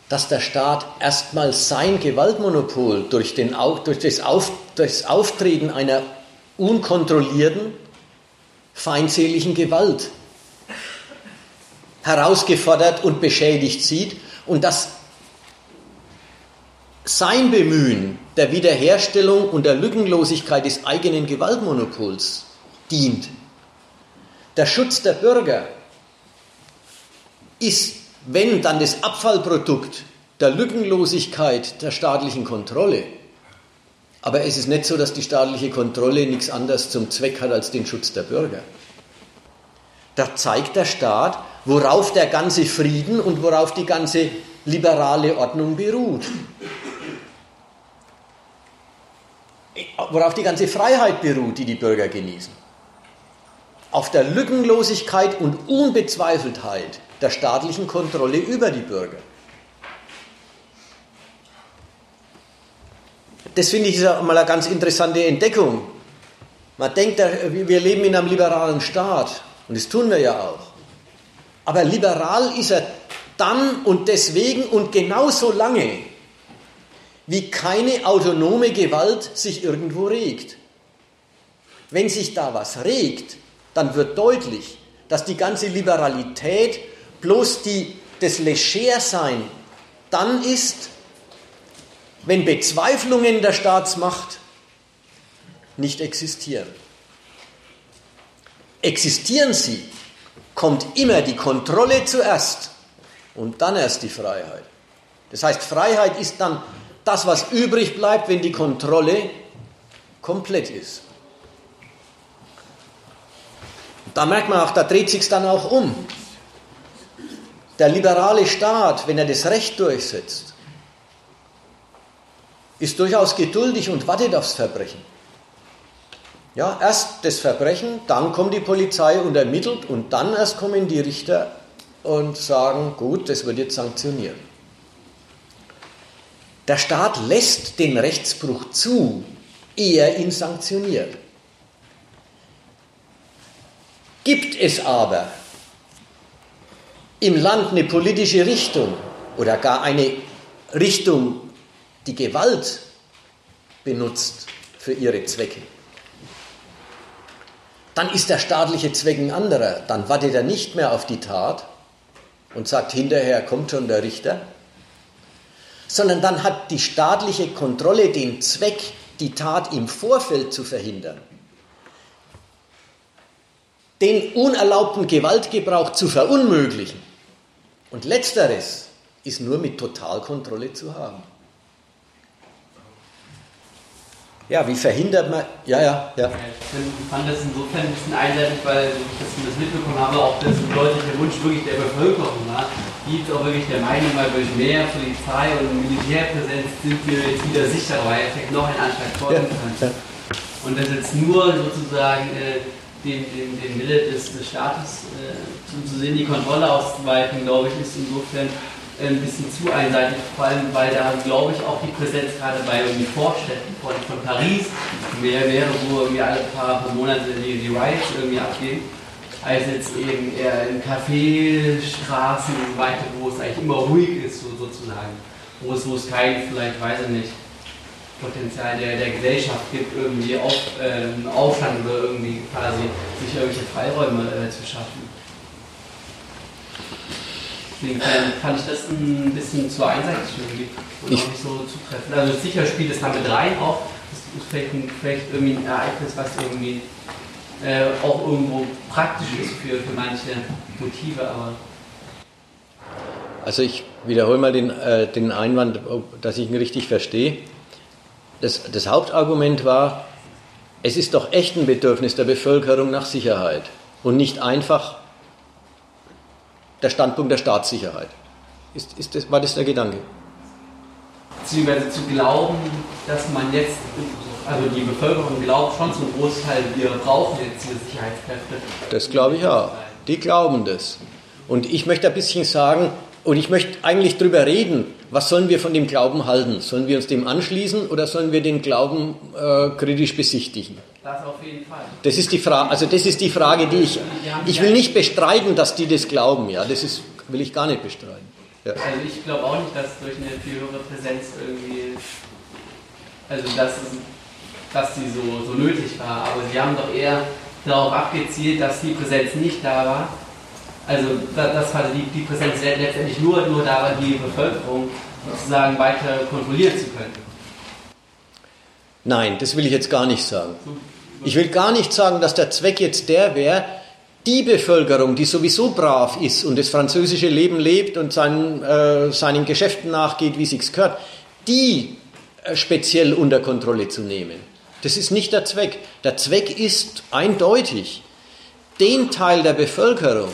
dass der Staat erstmal sein Gewaltmonopol durch, den, durch, das Auf, durch das Auftreten einer unkontrollierten, feindseligen Gewalt herausgefordert und beschädigt sieht und dass sein Bemühen der Wiederherstellung und der Lückenlosigkeit des eigenen Gewaltmonopols dient. Der Schutz der Bürger ist wenn dann das Abfallprodukt der Lückenlosigkeit der staatlichen Kontrolle, aber es ist nicht so, dass die staatliche Kontrolle nichts anderes zum Zweck hat als den Schutz der Bürger. Da zeigt der Staat, worauf der ganze Frieden und worauf die ganze liberale Ordnung beruht. Worauf die ganze Freiheit beruht, die die Bürger genießen. Auf der Lückenlosigkeit und Unbezweifeltheit der staatlichen Kontrolle über die Bürger. Das finde ich ist mal eine ganz interessante Entdeckung. Man denkt, wir leben in einem liberalen Staat und das tun wir ja auch. Aber liberal ist er dann und deswegen und genauso lange, wie keine autonome Gewalt sich irgendwo regt. Wenn sich da was regt, dann wird deutlich, dass die ganze Liberalität bloß die, das Legersein dann ist, wenn Bezweiflungen der Staatsmacht nicht existieren. Existieren sie, kommt immer die Kontrolle zuerst und dann erst die Freiheit. Das heißt, Freiheit ist dann das, was übrig bleibt, wenn die Kontrolle komplett ist. Da merkt man auch, da dreht sich dann auch um. Der liberale Staat, wenn er das Recht durchsetzt, ist durchaus geduldig und wartet aufs Verbrechen. Ja, erst das Verbrechen, dann kommt die Polizei und ermittelt und dann erst kommen die Richter und sagen, gut, das wird jetzt sanktioniert. Der Staat lässt den Rechtsbruch zu, ehe er ihn sanktioniert. Gibt es aber im Land eine politische Richtung oder gar eine Richtung, die Gewalt benutzt für ihre Zwecke, dann ist der staatliche Zweck ein anderer. Dann wartet er nicht mehr auf die Tat und sagt, hinterher kommt schon der Richter, sondern dann hat die staatliche Kontrolle den Zweck, die Tat im Vorfeld zu verhindern, den unerlaubten Gewaltgebrauch zu verunmöglichen. Und letzteres ist nur mit Totalkontrolle zu haben. Ja, wie verhindert man. Ja, ja, ja. Ich fand das insofern ein bisschen einseitig, weil ich das, mitbekommen habe, auch das ein deutlicher Wunsch wirklich der Bevölkerung war, die jetzt auch wirklich der Meinung war, durch mehr Polizei und Militärpräsenz sind wir jetzt wieder sicherer, weil vielleicht noch ein Anschlag folgen ja, könnte. Ja. Und das jetzt nur sozusagen äh, den, den, den Wille des, des Staates äh, zu, zu sehen, die Kontrolle auszuweiten, glaube ich, ist insofern ein bisschen zu einseitig, vor allem weil da, glaube ich, auch die Präsenz gerade bei irgendwie Vorstädten von, von Paris mehr wäre, wo irgendwie alle paar Monate die, die Riots irgendwie abgehen, als jetzt eben eher in Kaffeestraßen und weiter, wo es eigentlich immer ruhig ist, so, sozusagen. Wo es, wo es kein, vielleicht weiß ich nicht, Potenzial der, der Gesellschaft gibt, irgendwie auf, ähm, Aufstand oder irgendwie quasi sich irgendwelche Freiräume äh, zu schaffen. Deswegen fand ich das ein bisschen zu einseitig irgendwie und auch nicht so zutreffend. Also sicher spielt es damit rein auch. Das ist vielleicht, ein, vielleicht irgendwie ein Ereignis, was irgendwie äh, auch irgendwo praktisch ist für, für manche Motive, aber. Also ich wiederhole mal den, äh, den Einwand, dass ich ihn richtig verstehe. Das, das Hauptargument war, es ist doch echt ein Bedürfnis der Bevölkerung nach Sicherheit und nicht einfach der Standpunkt der Staatssicherheit. Ist, ist das, war das der Gedanke? Beziehungsweise zu glauben, dass man jetzt, also die Bevölkerung glaubt schon zum Großteil, wir brauchen jetzt diese Sicherheitskräfte. Das glaube ich auch. Die glauben das. Und ich möchte ein bisschen sagen, und ich möchte eigentlich darüber reden, was sollen wir von dem Glauben halten? Sollen wir uns dem anschließen oder sollen wir den Glauben äh, kritisch besichtigen? Das auf jeden Fall. Das ist die Frage, also das ist die Frage, die ich. Ich will nicht bestreiten, dass die das glauben, ja. Das ist, will ich gar nicht bestreiten. Ja. Also ich glaube auch nicht, dass durch eine viel höhere Präsenz irgendwie. Also dass, dass sie so, so nötig war. Aber sie haben doch eher darauf abgezielt, dass die Präsenz nicht da war. Also dass quasi die, die Präsenz letztendlich nur, nur da war, die Bevölkerung sozusagen weiter kontrollieren zu können. Nein, das will ich jetzt gar nicht sagen. Ich will gar nicht sagen, dass der Zweck jetzt der wäre, die Bevölkerung, die sowieso brav ist und das französische Leben lebt und seinen, äh, seinen Geschäften nachgeht, wie sich's gehört, die äh, speziell unter Kontrolle zu nehmen. Das ist nicht der Zweck. Der Zweck ist eindeutig, den Teil der Bevölkerung,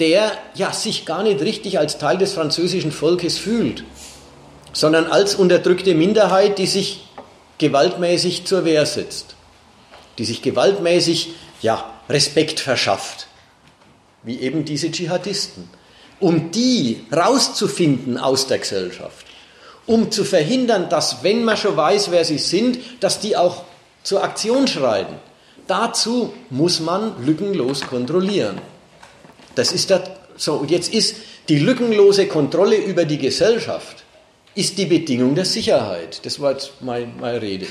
der ja sich gar nicht richtig als Teil des französischen Volkes fühlt, sondern als unterdrückte Minderheit, die sich gewaltmäßig zur Wehr setzt, die sich gewaltmäßig ja, Respekt verschafft, wie eben diese Dschihadisten, um die rauszufinden aus der Gesellschaft, um zu verhindern, dass, wenn man schon weiß, wer sie sind, dass die auch zur Aktion schreiten. Dazu muss man lückenlos kontrollieren. Das ist das, so. Jetzt ist die lückenlose Kontrolle über die Gesellschaft ist die Bedingung der Sicherheit. Das war jetzt meine, meine Rede.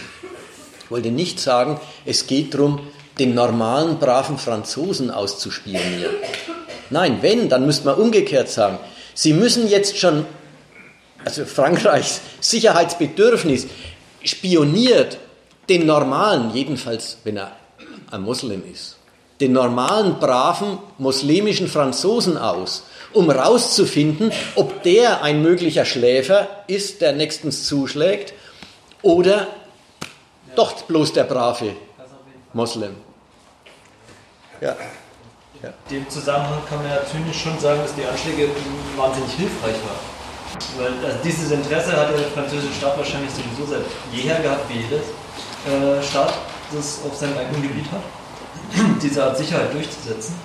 Ich wollte nicht sagen, es geht darum, den normalen, braven Franzosen auszuspionieren. Nein, wenn, dann müsste man umgekehrt sagen, Sie müssen jetzt schon, also Frankreichs Sicherheitsbedürfnis spioniert den normalen, jedenfalls wenn er ein Moslem ist, den normalen, braven muslimischen Franzosen aus, um herauszufinden, ob der ein möglicher Schläfer ist, der nächstens zuschlägt, oder doch bloß der brave Moslem. Ja. Ja. In dem Zusammenhang kann man ja zynisch schon sagen, dass die Anschläge wahnsinnig hilfreich waren. Weil also dieses Interesse hat der französische Staat wahrscheinlich sowieso seit jeher gehabt, wie jedes äh, Staat, das auf seinem eigenen Gebiet hat, diese Art Sicherheit durchzusetzen.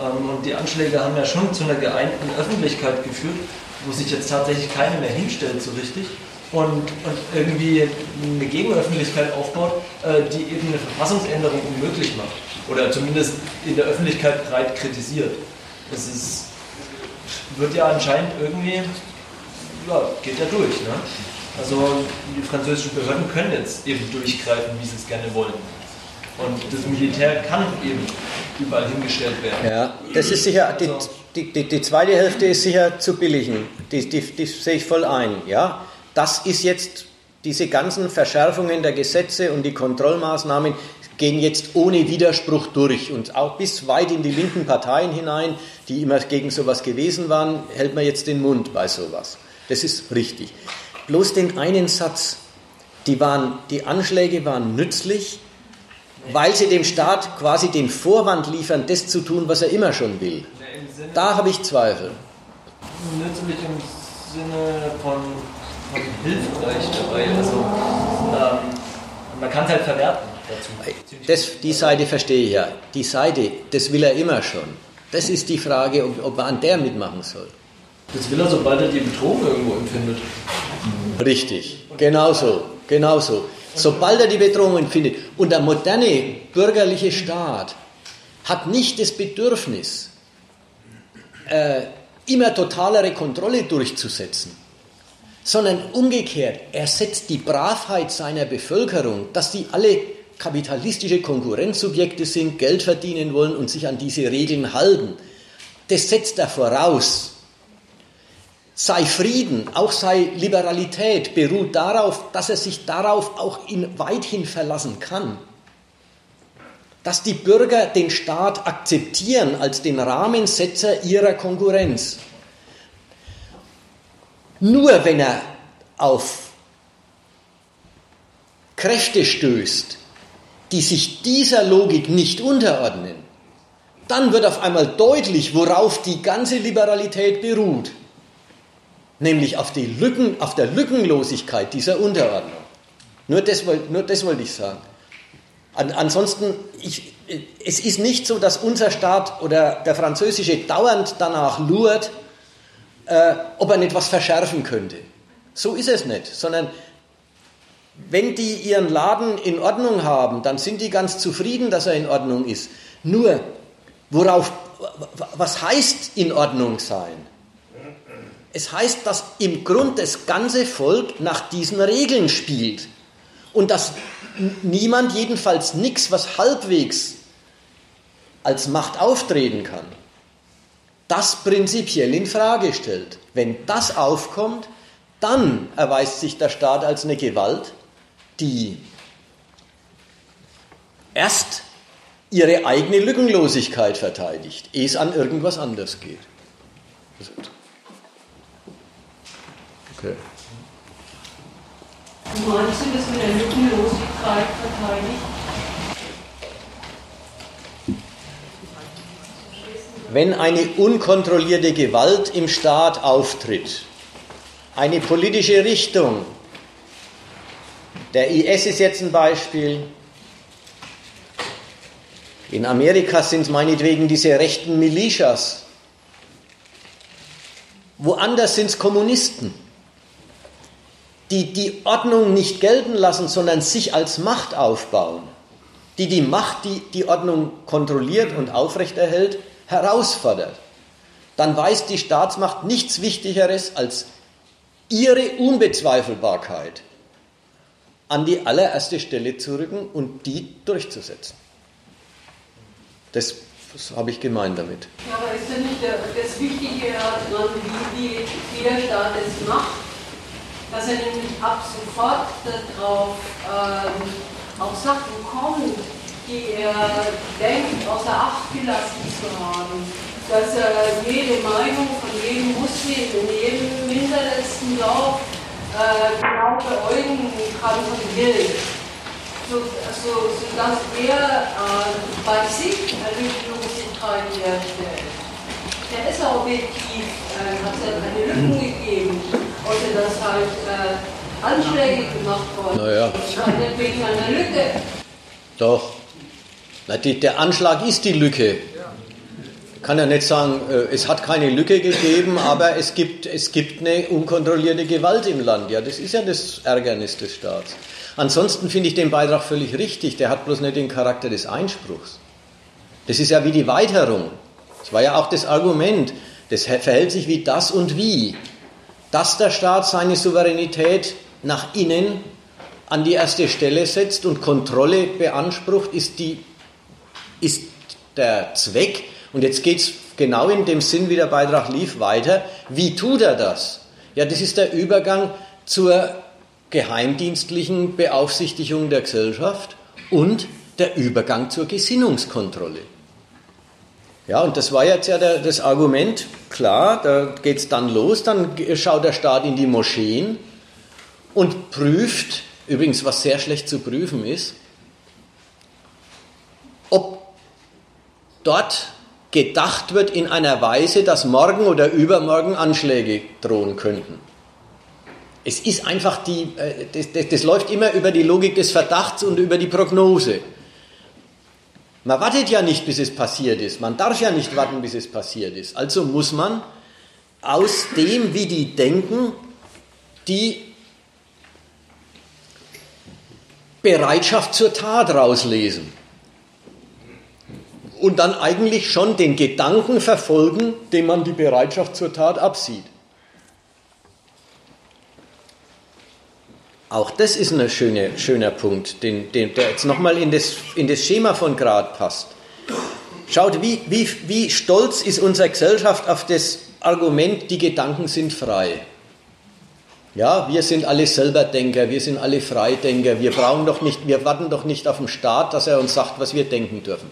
Ähm, und die Anschläge haben ja schon zu einer geeinten Öffentlichkeit geführt, wo sich jetzt tatsächlich keiner mehr hinstellt so richtig und, und irgendwie eine Gegenöffentlichkeit aufbaut, äh, die eben eine Verfassungsänderung unmöglich macht. Oder zumindest in der Öffentlichkeit breit kritisiert. Es ist, wird ja anscheinend irgendwie, ja, geht ja durch. Ne? Also die französischen Behörden können jetzt eben durchgreifen, wie sie es gerne wollen. Und das Militär kann eben überall hingestellt werden. Ja, das ist sicher, die, die, die, die zweite Hälfte ist sicher zu billigen. Die, die, die sehe ich voll ein. Ja? Das ist jetzt, diese ganzen Verschärfungen der Gesetze und die Kontrollmaßnahmen gehen jetzt ohne Widerspruch durch. Und auch bis weit in die linken Parteien hinein, die immer gegen sowas gewesen waren, hält man jetzt den Mund bei sowas. Das ist richtig. Bloß den einen Satz, die, waren, die Anschläge waren nützlich, weil sie dem Staat quasi den Vorwand liefern, das zu tun, was er immer schon will. Da habe ich Zweifel. Nützlich im Sinne von, von hilfreich dabei. Also ähm, man kann es halt verwerten. Dazu. Das, die Seite verstehe ich ja. Die Seite, das will er immer schon. Das ist die Frage, ob, ob er an der mitmachen soll. Das will er, sobald er die Bedrohung irgendwo empfindet. Richtig, genauso, genauso. Sobald er die Bedrohung empfindet. Und der moderne bürgerliche Staat hat nicht das Bedürfnis, äh, immer totalere Kontrolle durchzusetzen, sondern umgekehrt, er setzt die Bravheit seiner Bevölkerung, dass die alle kapitalistische Konkurrenzsubjekte sind, Geld verdienen wollen und sich an diese Regeln halten. Das setzt er voraus sei Frieden, auch sei Liberalität, beruht darauf, dass er sich darauf auch in weithin verlassen kann. Dass die Bürger den Staat akzeptieren als den Rahmensetzer ihrer Konkurrenz. Nur wenn er auf Kräfte stößt, die sich dieser Logik nicht unterordnen, dann wird auf einmal deutlich, worauf die ganze Liberalität beruht nämlich auf, die Lücken, auf der Lückenlosigkeit dieser Unterordnung. Nur das, nur das wollte ich sagen. An, ansonsten, ich, es ist nicht so, dass unser Staat oder der französische dauernd danach lurt, äh, ob er nicht was verschärfen könnte. So ist es nicht, sondern wenn die ihren Laden in Ordnung haben, dann sind die ganz zufrieden, dass er in Ordnung ist. Nur, worauf, was heißt in Ordnung sein? Es heißt, dass im Grund das ganze Volk nach diesen Regeln spielt und dass niemand, jedenfalls nichts, was halbwegs als Macht auftreten kann, das prinzipiell in Frage stellt. Wenn das aufkommt, dann erweist sich der Staat als eine Gewalt, die erst ihre eigene Lückenlosigkeit verteidigt, ehe es an irgendwas anders geht. Okay. Und meinst du das mit der Lückenlosigkeit verteidigt? Wenn eine unkontrollierte Gewalt im Staat auftritt, eine politische Richtung, der IS ist jetzt ein Beispiel, in Amerika sind es meinetwegen diese rechten Militias, woanders sind es Kommunisten die die Ordnung nicht gelten lassen, sondern sich als Macht aufbauen, die die Macht, die die Ordnung kontrolliert und aufrechterhält, herausfordert, dann weiß die Staatsmacht nichts Wichtigeres als ihre Unbezweifelbarkeit an die allererste Stelle zu rücken und die durchzusetzen. Das, das habe ich gemeint damit. Ja, aber ist denn nicht das Wichtige wie, wie, wie der Staat es macht, dass er nämlich ab sofort darauf ähm, auf Sachen kommt, die er denkt, außer Acht gelassen zu haben. Dass er jede Meinung von jedem Muslim in jedem minderletzten Dorf äh, genau beäugen kann von Geld. So, so, sodass er äh, bei sich eine Lückenlosigkeit herstellt. Der ist auch objektiv, äh, hat es ja keine Lücken gegeben, außer dass halt äh, Anschläge gemacht worden naja. sind. wegen einer Lücke. Doch. Na, die, der Anschlag ist die Lücke kann ja nicht sagen, äh, es hat keine Lücke gegeben, aber es gibt, es gibt eine unkontrollierte Gewalt im Land. Ja, das ist ja das Ärgernis des Staats. Ansonsten finde ich den Beitrag völlig richtig. Der hat bloß nicht den Charakter des Einspruchs. Das ist ja wie die Weiterung. Das war ja auch das Argument. Das verhält sich wie das und wie. Dass der Staat seine Souveränität nach innen an die erste Stelle setzt und Kontrolle beansprucht, ist, die, ist der Zweck und jetzt geht es genau in dem Sinn, wie der Beitrag lief, weiter. Wie tut er das? Ja, das ist der Übergang zur geheimdienstlichen Beaufsichtigung der Gesellschaft und der Übergang zur Gesinnungskontrolle. Ja, und das war jetzt ja der, das Argument, klar, da geht es dann los, dann schaut der Staat in die Moscheen und prüft, übrigens was sehr schlecht zu prüfen ist, ob dort gedacht wird in einer Weise, dass morgen oder übermorgen Anschläge drohen könnten. Es ist einfach die, äh, das, das, das läuft immer über die Logik des Verdachts und über die Prognose. Man wartet ja nicht, bis es passiert ist. Man darf ja nicht warten, bis es passiert ist. Also muss man aus dem, wie die denken, die Bereitschaft zur Tat rauslesen und dann eigentlich schon den Gedanken verfolgen, dem man die Bereitschaft zur Tat absieht. Auch das ist ein schöner, schöner Punkt, den, den, der jetzt nochmal in das, in das Schema von Grad passt. Schaut, wie, wie, wie stolz ist unsere Gesellschaft auf das Argument, die Gedanken sind frei. Ja, wir sind alle Selberdenker, wir sind alle Freidenker, wir brauchen doch nicht, wir warten doch nicht auf den Staat, dass er uns sagt, was wir denken dürfen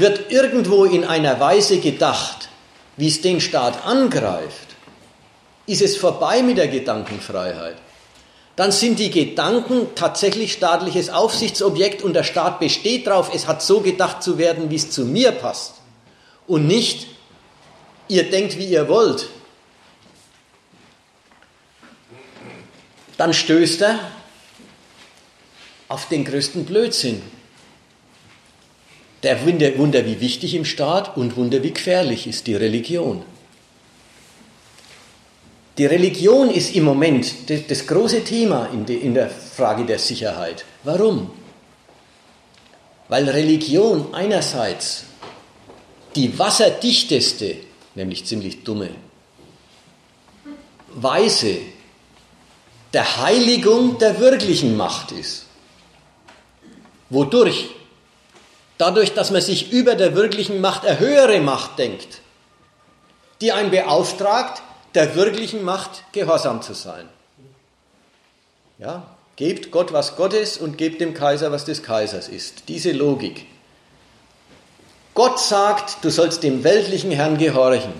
wird irgendwo in einer Weise gedacht, wie es den Staat angreift, ist es vorbei mit der Gedankenfreiheit. Dann sind die Gedanken tatsächlich staatliches Aufsichtsobjekt und der Staat besteht darauf, es hat so gedacht zu werden, wie es zu mir passt. Und nicht, ihr denkt, wie ihr wollt. Dann stößt er auf den größten Blödsinn. Der Wunder, wie wichtig im Staat und Wunder, wie gefährlich ist die Religion. Die Religion ist im Moment das, große Thema in der Frage der Sicherheit. Warum? Weil Religion einerseits die wasserdichteste, nämlich ziemlich dumme, Weise der Heiligung der wirklichen Macht ist, wodurch dadurch, dass man sich über der wirklichen Macht eine höhere Macht denkt, die einen beauftragt, der wirklichen Macht gehorsam zu sein. Ja, gebt Gott, was Gottes und gebt dem Kaiser, was des Kaisers ist. Diese Logik. Gott sagt, du sollst dem weltlichen Herrn gehorchen.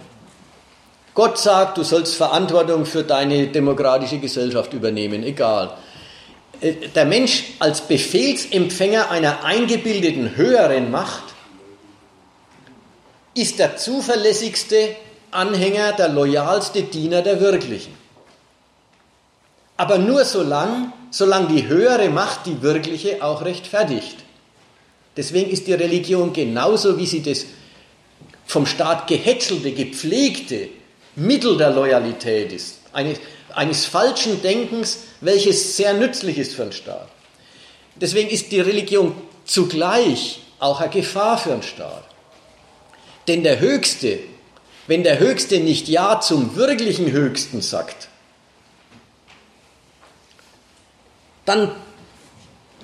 Gott sagt, du sollst Verantwortung für deine demokratische Gesellschaft übernehmen, egal. Äh, der Mensch als Befehlsempfänger einer eingebildeten höheren Macht ist der zuverlässigste Anhänger, der loyalste Diener der Wirklichen. Aber nur solange, solange die höhere Macht die wirkliche auch rechtfertigt. Deswegen ist die Religion genauso, wie sie das vom Staat gehätschelte, gepflegte Mittel der Loyalität ist eines, eines falschen Denkens, welches sehr nützlich ist für einen Staat. Deswegen ist die Religion zugleich auch eine Gefahr für einen Staat. Denn der Höchste, wenn der Höchste nicht Ja zum wirklichen Höchsten sagt, dann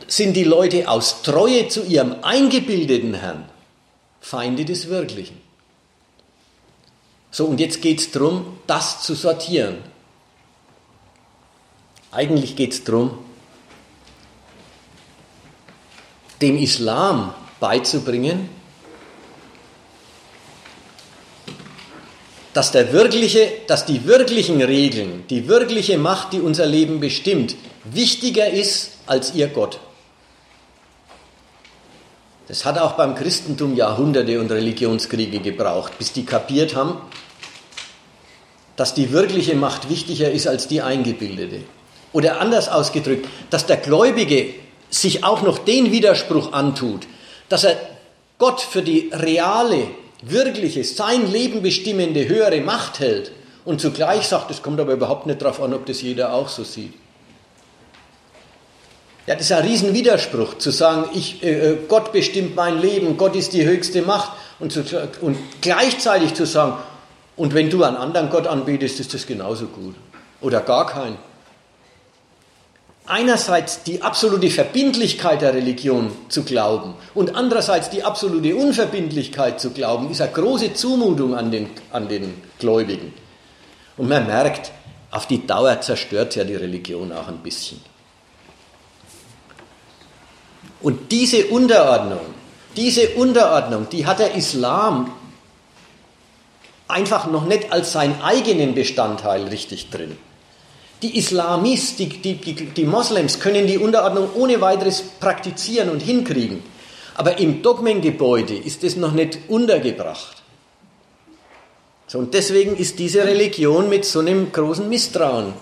sind die Leute aus Treue zu ihrem eingebildeten Herrn Feinde des Wirklichen. So, und jetzt geht es darum, das zu sortieren. Eigentlich geht es darum, dem Islam beizubringen, dass, der wirkliche, dass die wirklichen Regeln, die wirkliche Macht, die unser Leben bestimmt, wichtiger ist als ihr Gott. Das hat auch beim Christentum Jahrhunderte und Religionskriege gebraucht, bis die kapiert haben, dass die wirkliche Macht wichtiger ist als die eingebildete. Oder anders ausgedrückt, dass der Gläubige sich auch noch den Widerspruch antut, dass er Gott für die reale, wirkliche, sein Leben bestimmende höhere Macht hält und zugleich sagt, es kommt aber überhaupt nicht darauf an, ob das jeder auch so sieht. Ja, das ist ein Riesenwiderspruch, zu sagen, ich, äh, äh, Gott bestimmt mein Leben, Gott ist die höchste Macht und, zu, und gleichzeitig zu sagen, und wenn du einen anderen Gott anbetest, ist das genauso gut. Oder gar keinen. Einerseits die absolute Verbindlichkeit der Religion zu glauben und andererseits die absolute Unverbindlichkeit zu glauben, ist eine große Zumutung an den, an den Gläubigen. Und man merkt, auf die Dauer zerstört ja die Religion auch ein bisschen. Und diese Unterordnung, diese Unterordnung, die hat der Islam einfach noch nicht als seinen eigenen Bestandteil richtig drin. Die Islamis, die, die, die, Moslems können die Unterordnung ohne weiteres praktizieren und hinkriegen. Aber im Dogmengebäude ist es noch nicht untergebracht. So, und deswegen ist diese Religion mit so einem großen Misstrauen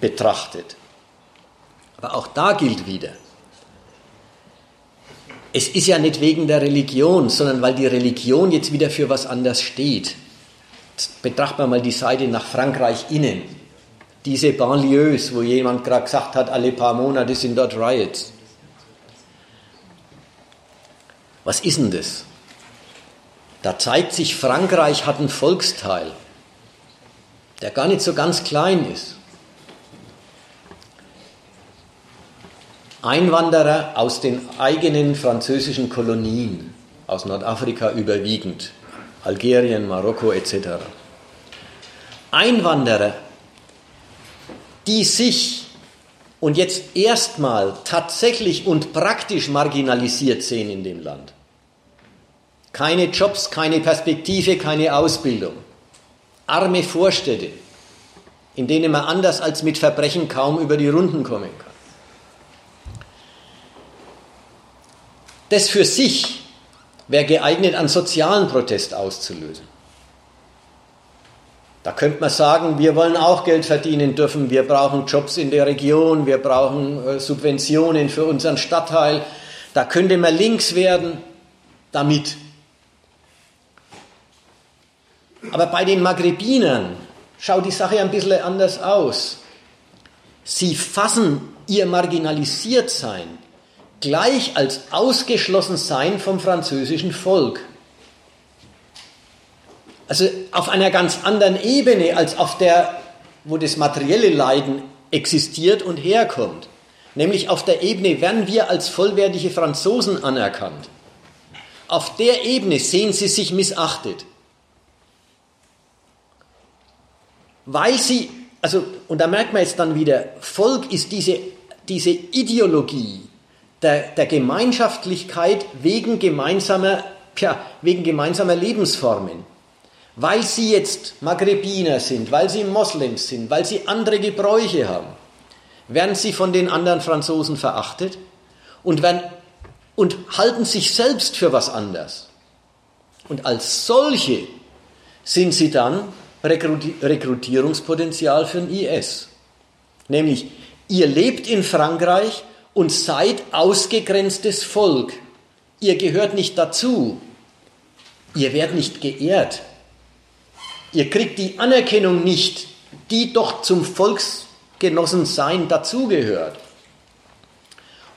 betrachtet. Aber auch da gilt wieder, es ist ja nicht wegen der Religion, sondern weil die Religion jetzt wieder für was anderes steht. Jetzt betrachten wir mal die Seite nach Frankreich innen. Diese Banlieues, wo jemand gerade gesagt hat, alle paar Monate sind dort Riots. Was ist denn das? Da zeigt sich, Frankreich hat einen Volksteil, der gar nicht so ganz klein ist. Einwanderer aus den eigenen französischen Kolonien, aus Nordafrika überwiegend, Algerien, Marokko etc. Einwanderer, die sich und jetzt erstmal tatsächlich und praktisch marginalisiert sehen in dem Land. Keine Jobs, keine Perspektive, keine Ausbildung. Arme Vorstädte, in denen man anders als mit Verbrechen kaum über die Runden kommen kann. Das für sich wäre geeignet, einen sozialen Protest auszulösen. Da könnte man sagen, wir wollen auch Geld verdienen dürfen, wir brauchen Jobs in der Region, wir brauchen äh, Subventionen für unseren Stadtteil. Da könnte man links werden damit. Aber bei den Maghrebinern schaut die Sache ein bisschen anders aus. Sie fassen ihr Marginalisiertsein gleich als ausgeschlossen sein vom französischen Volk. Also auf einer ganz anderen Ebene als auf der, wo das materielle Leiden existiert und herkommt. Nämlich auf der Ebene werden wir als vollwertige Franzosen anerkannt. Auf der Ebene sehen sie sich missachtet. Weil sie, also, und da merkt man jetzt dann wieder, Volk ist diese, diese Ideologie, der, der Gemeinschaftlichkeit wegen gemeinsamer, ja, wegen gemeinsamer Lebensformen. Weil sie jetzt Maghrebiner sind, weil sie Moslems sind, weil sie andere Gebräuche haben, werden sie von den anderen Franzosen verachtet und, werden, und halten sich selbst für was anders. Und als solche sind sie dann Rekrutierungspotenzial für den IS. Nämlich, ihr lebt in Frankreich und seid ausgegrenztes Volk. Ihr gehört nicht dazu. Ihr werdet nicht geehrt. Ihr kriegt die Anerkennung nicht, die doch zum Volksgenossensein dazugehört.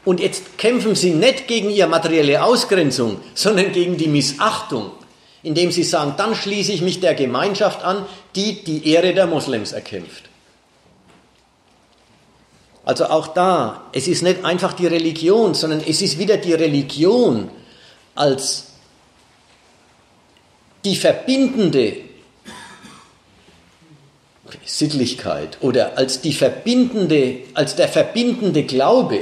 Und jetzt kämpfen sie nicht gegen ihre materielle Ausgrenzung, sondern gegen die Missachtung, indem sie sagen, dann schließe ich mich der Gemeinschaft an, die die Ehre der Moslems erkämpft. Also auch da, es ist nicht einfach die Religion, sondern es ist wieder die Religion als die verbindende Sittlichkeit oder als die verbindende, als der verbindende Glaube,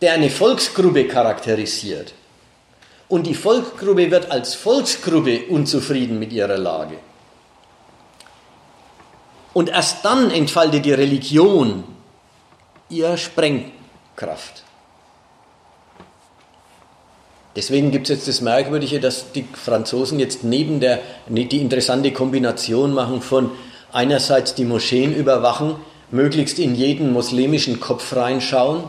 der eine Volksgruppe charakterisiert. Und die Volksgruppe wird als Volksgruppe unzufrieden mit ihrer Lage. Und erst dann entfaltet die Religion ihre Sprengkraft. Deswegen gibt es jetzt das Merkwürdige, dass die Franzosen jetzt neben der, die interessante Kombination machen von einerseits die Moscheen überwachen, möglichst in jeden muslimischen Kopf reinschauen,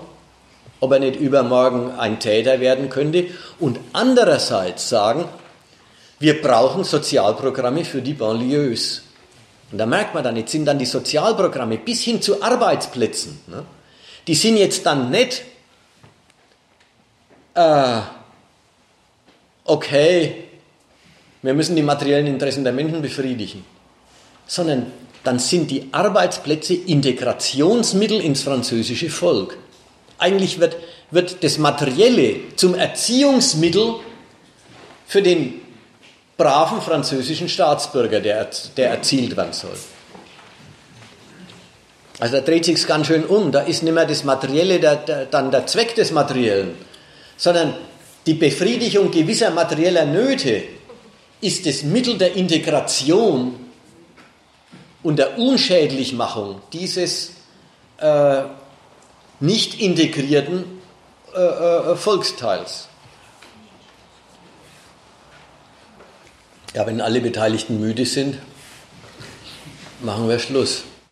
ob er nicht übermorgen ein Täter werden könnte, und andererseits sagen, wir brauchen Sozialprogramme für die Banlieues. Und da merkt man dann, jetzt sind dann die Sozialprogramme bis hin zu Arbeitsplätzen, ne? die sind jetzt dann nicht äh, okay, wir müssen die materiellen Interessen der Menschen befriedigen, sondern dann sind die Arbeitsplätze Integrationsmittel ins französische Volk. Eigentlich wird, wird das Materielle zum Erziehungsmittel für den braven französischen Staatsbürger, der, der erzielt werden soll. Also da dreht sich ganz schön um. Da ist nicht mehr das Materielle der, der, dann der Zweck des Materiellen, sondern die Befriedigung gewisser materieller Nöte ist das Mittel der Integration und der Unschädlichmachung dieses äh, nicht integrierten äh, äh, Volksteils. Ja, wenn alle Beteiligten müde sind, machen wir Schluss.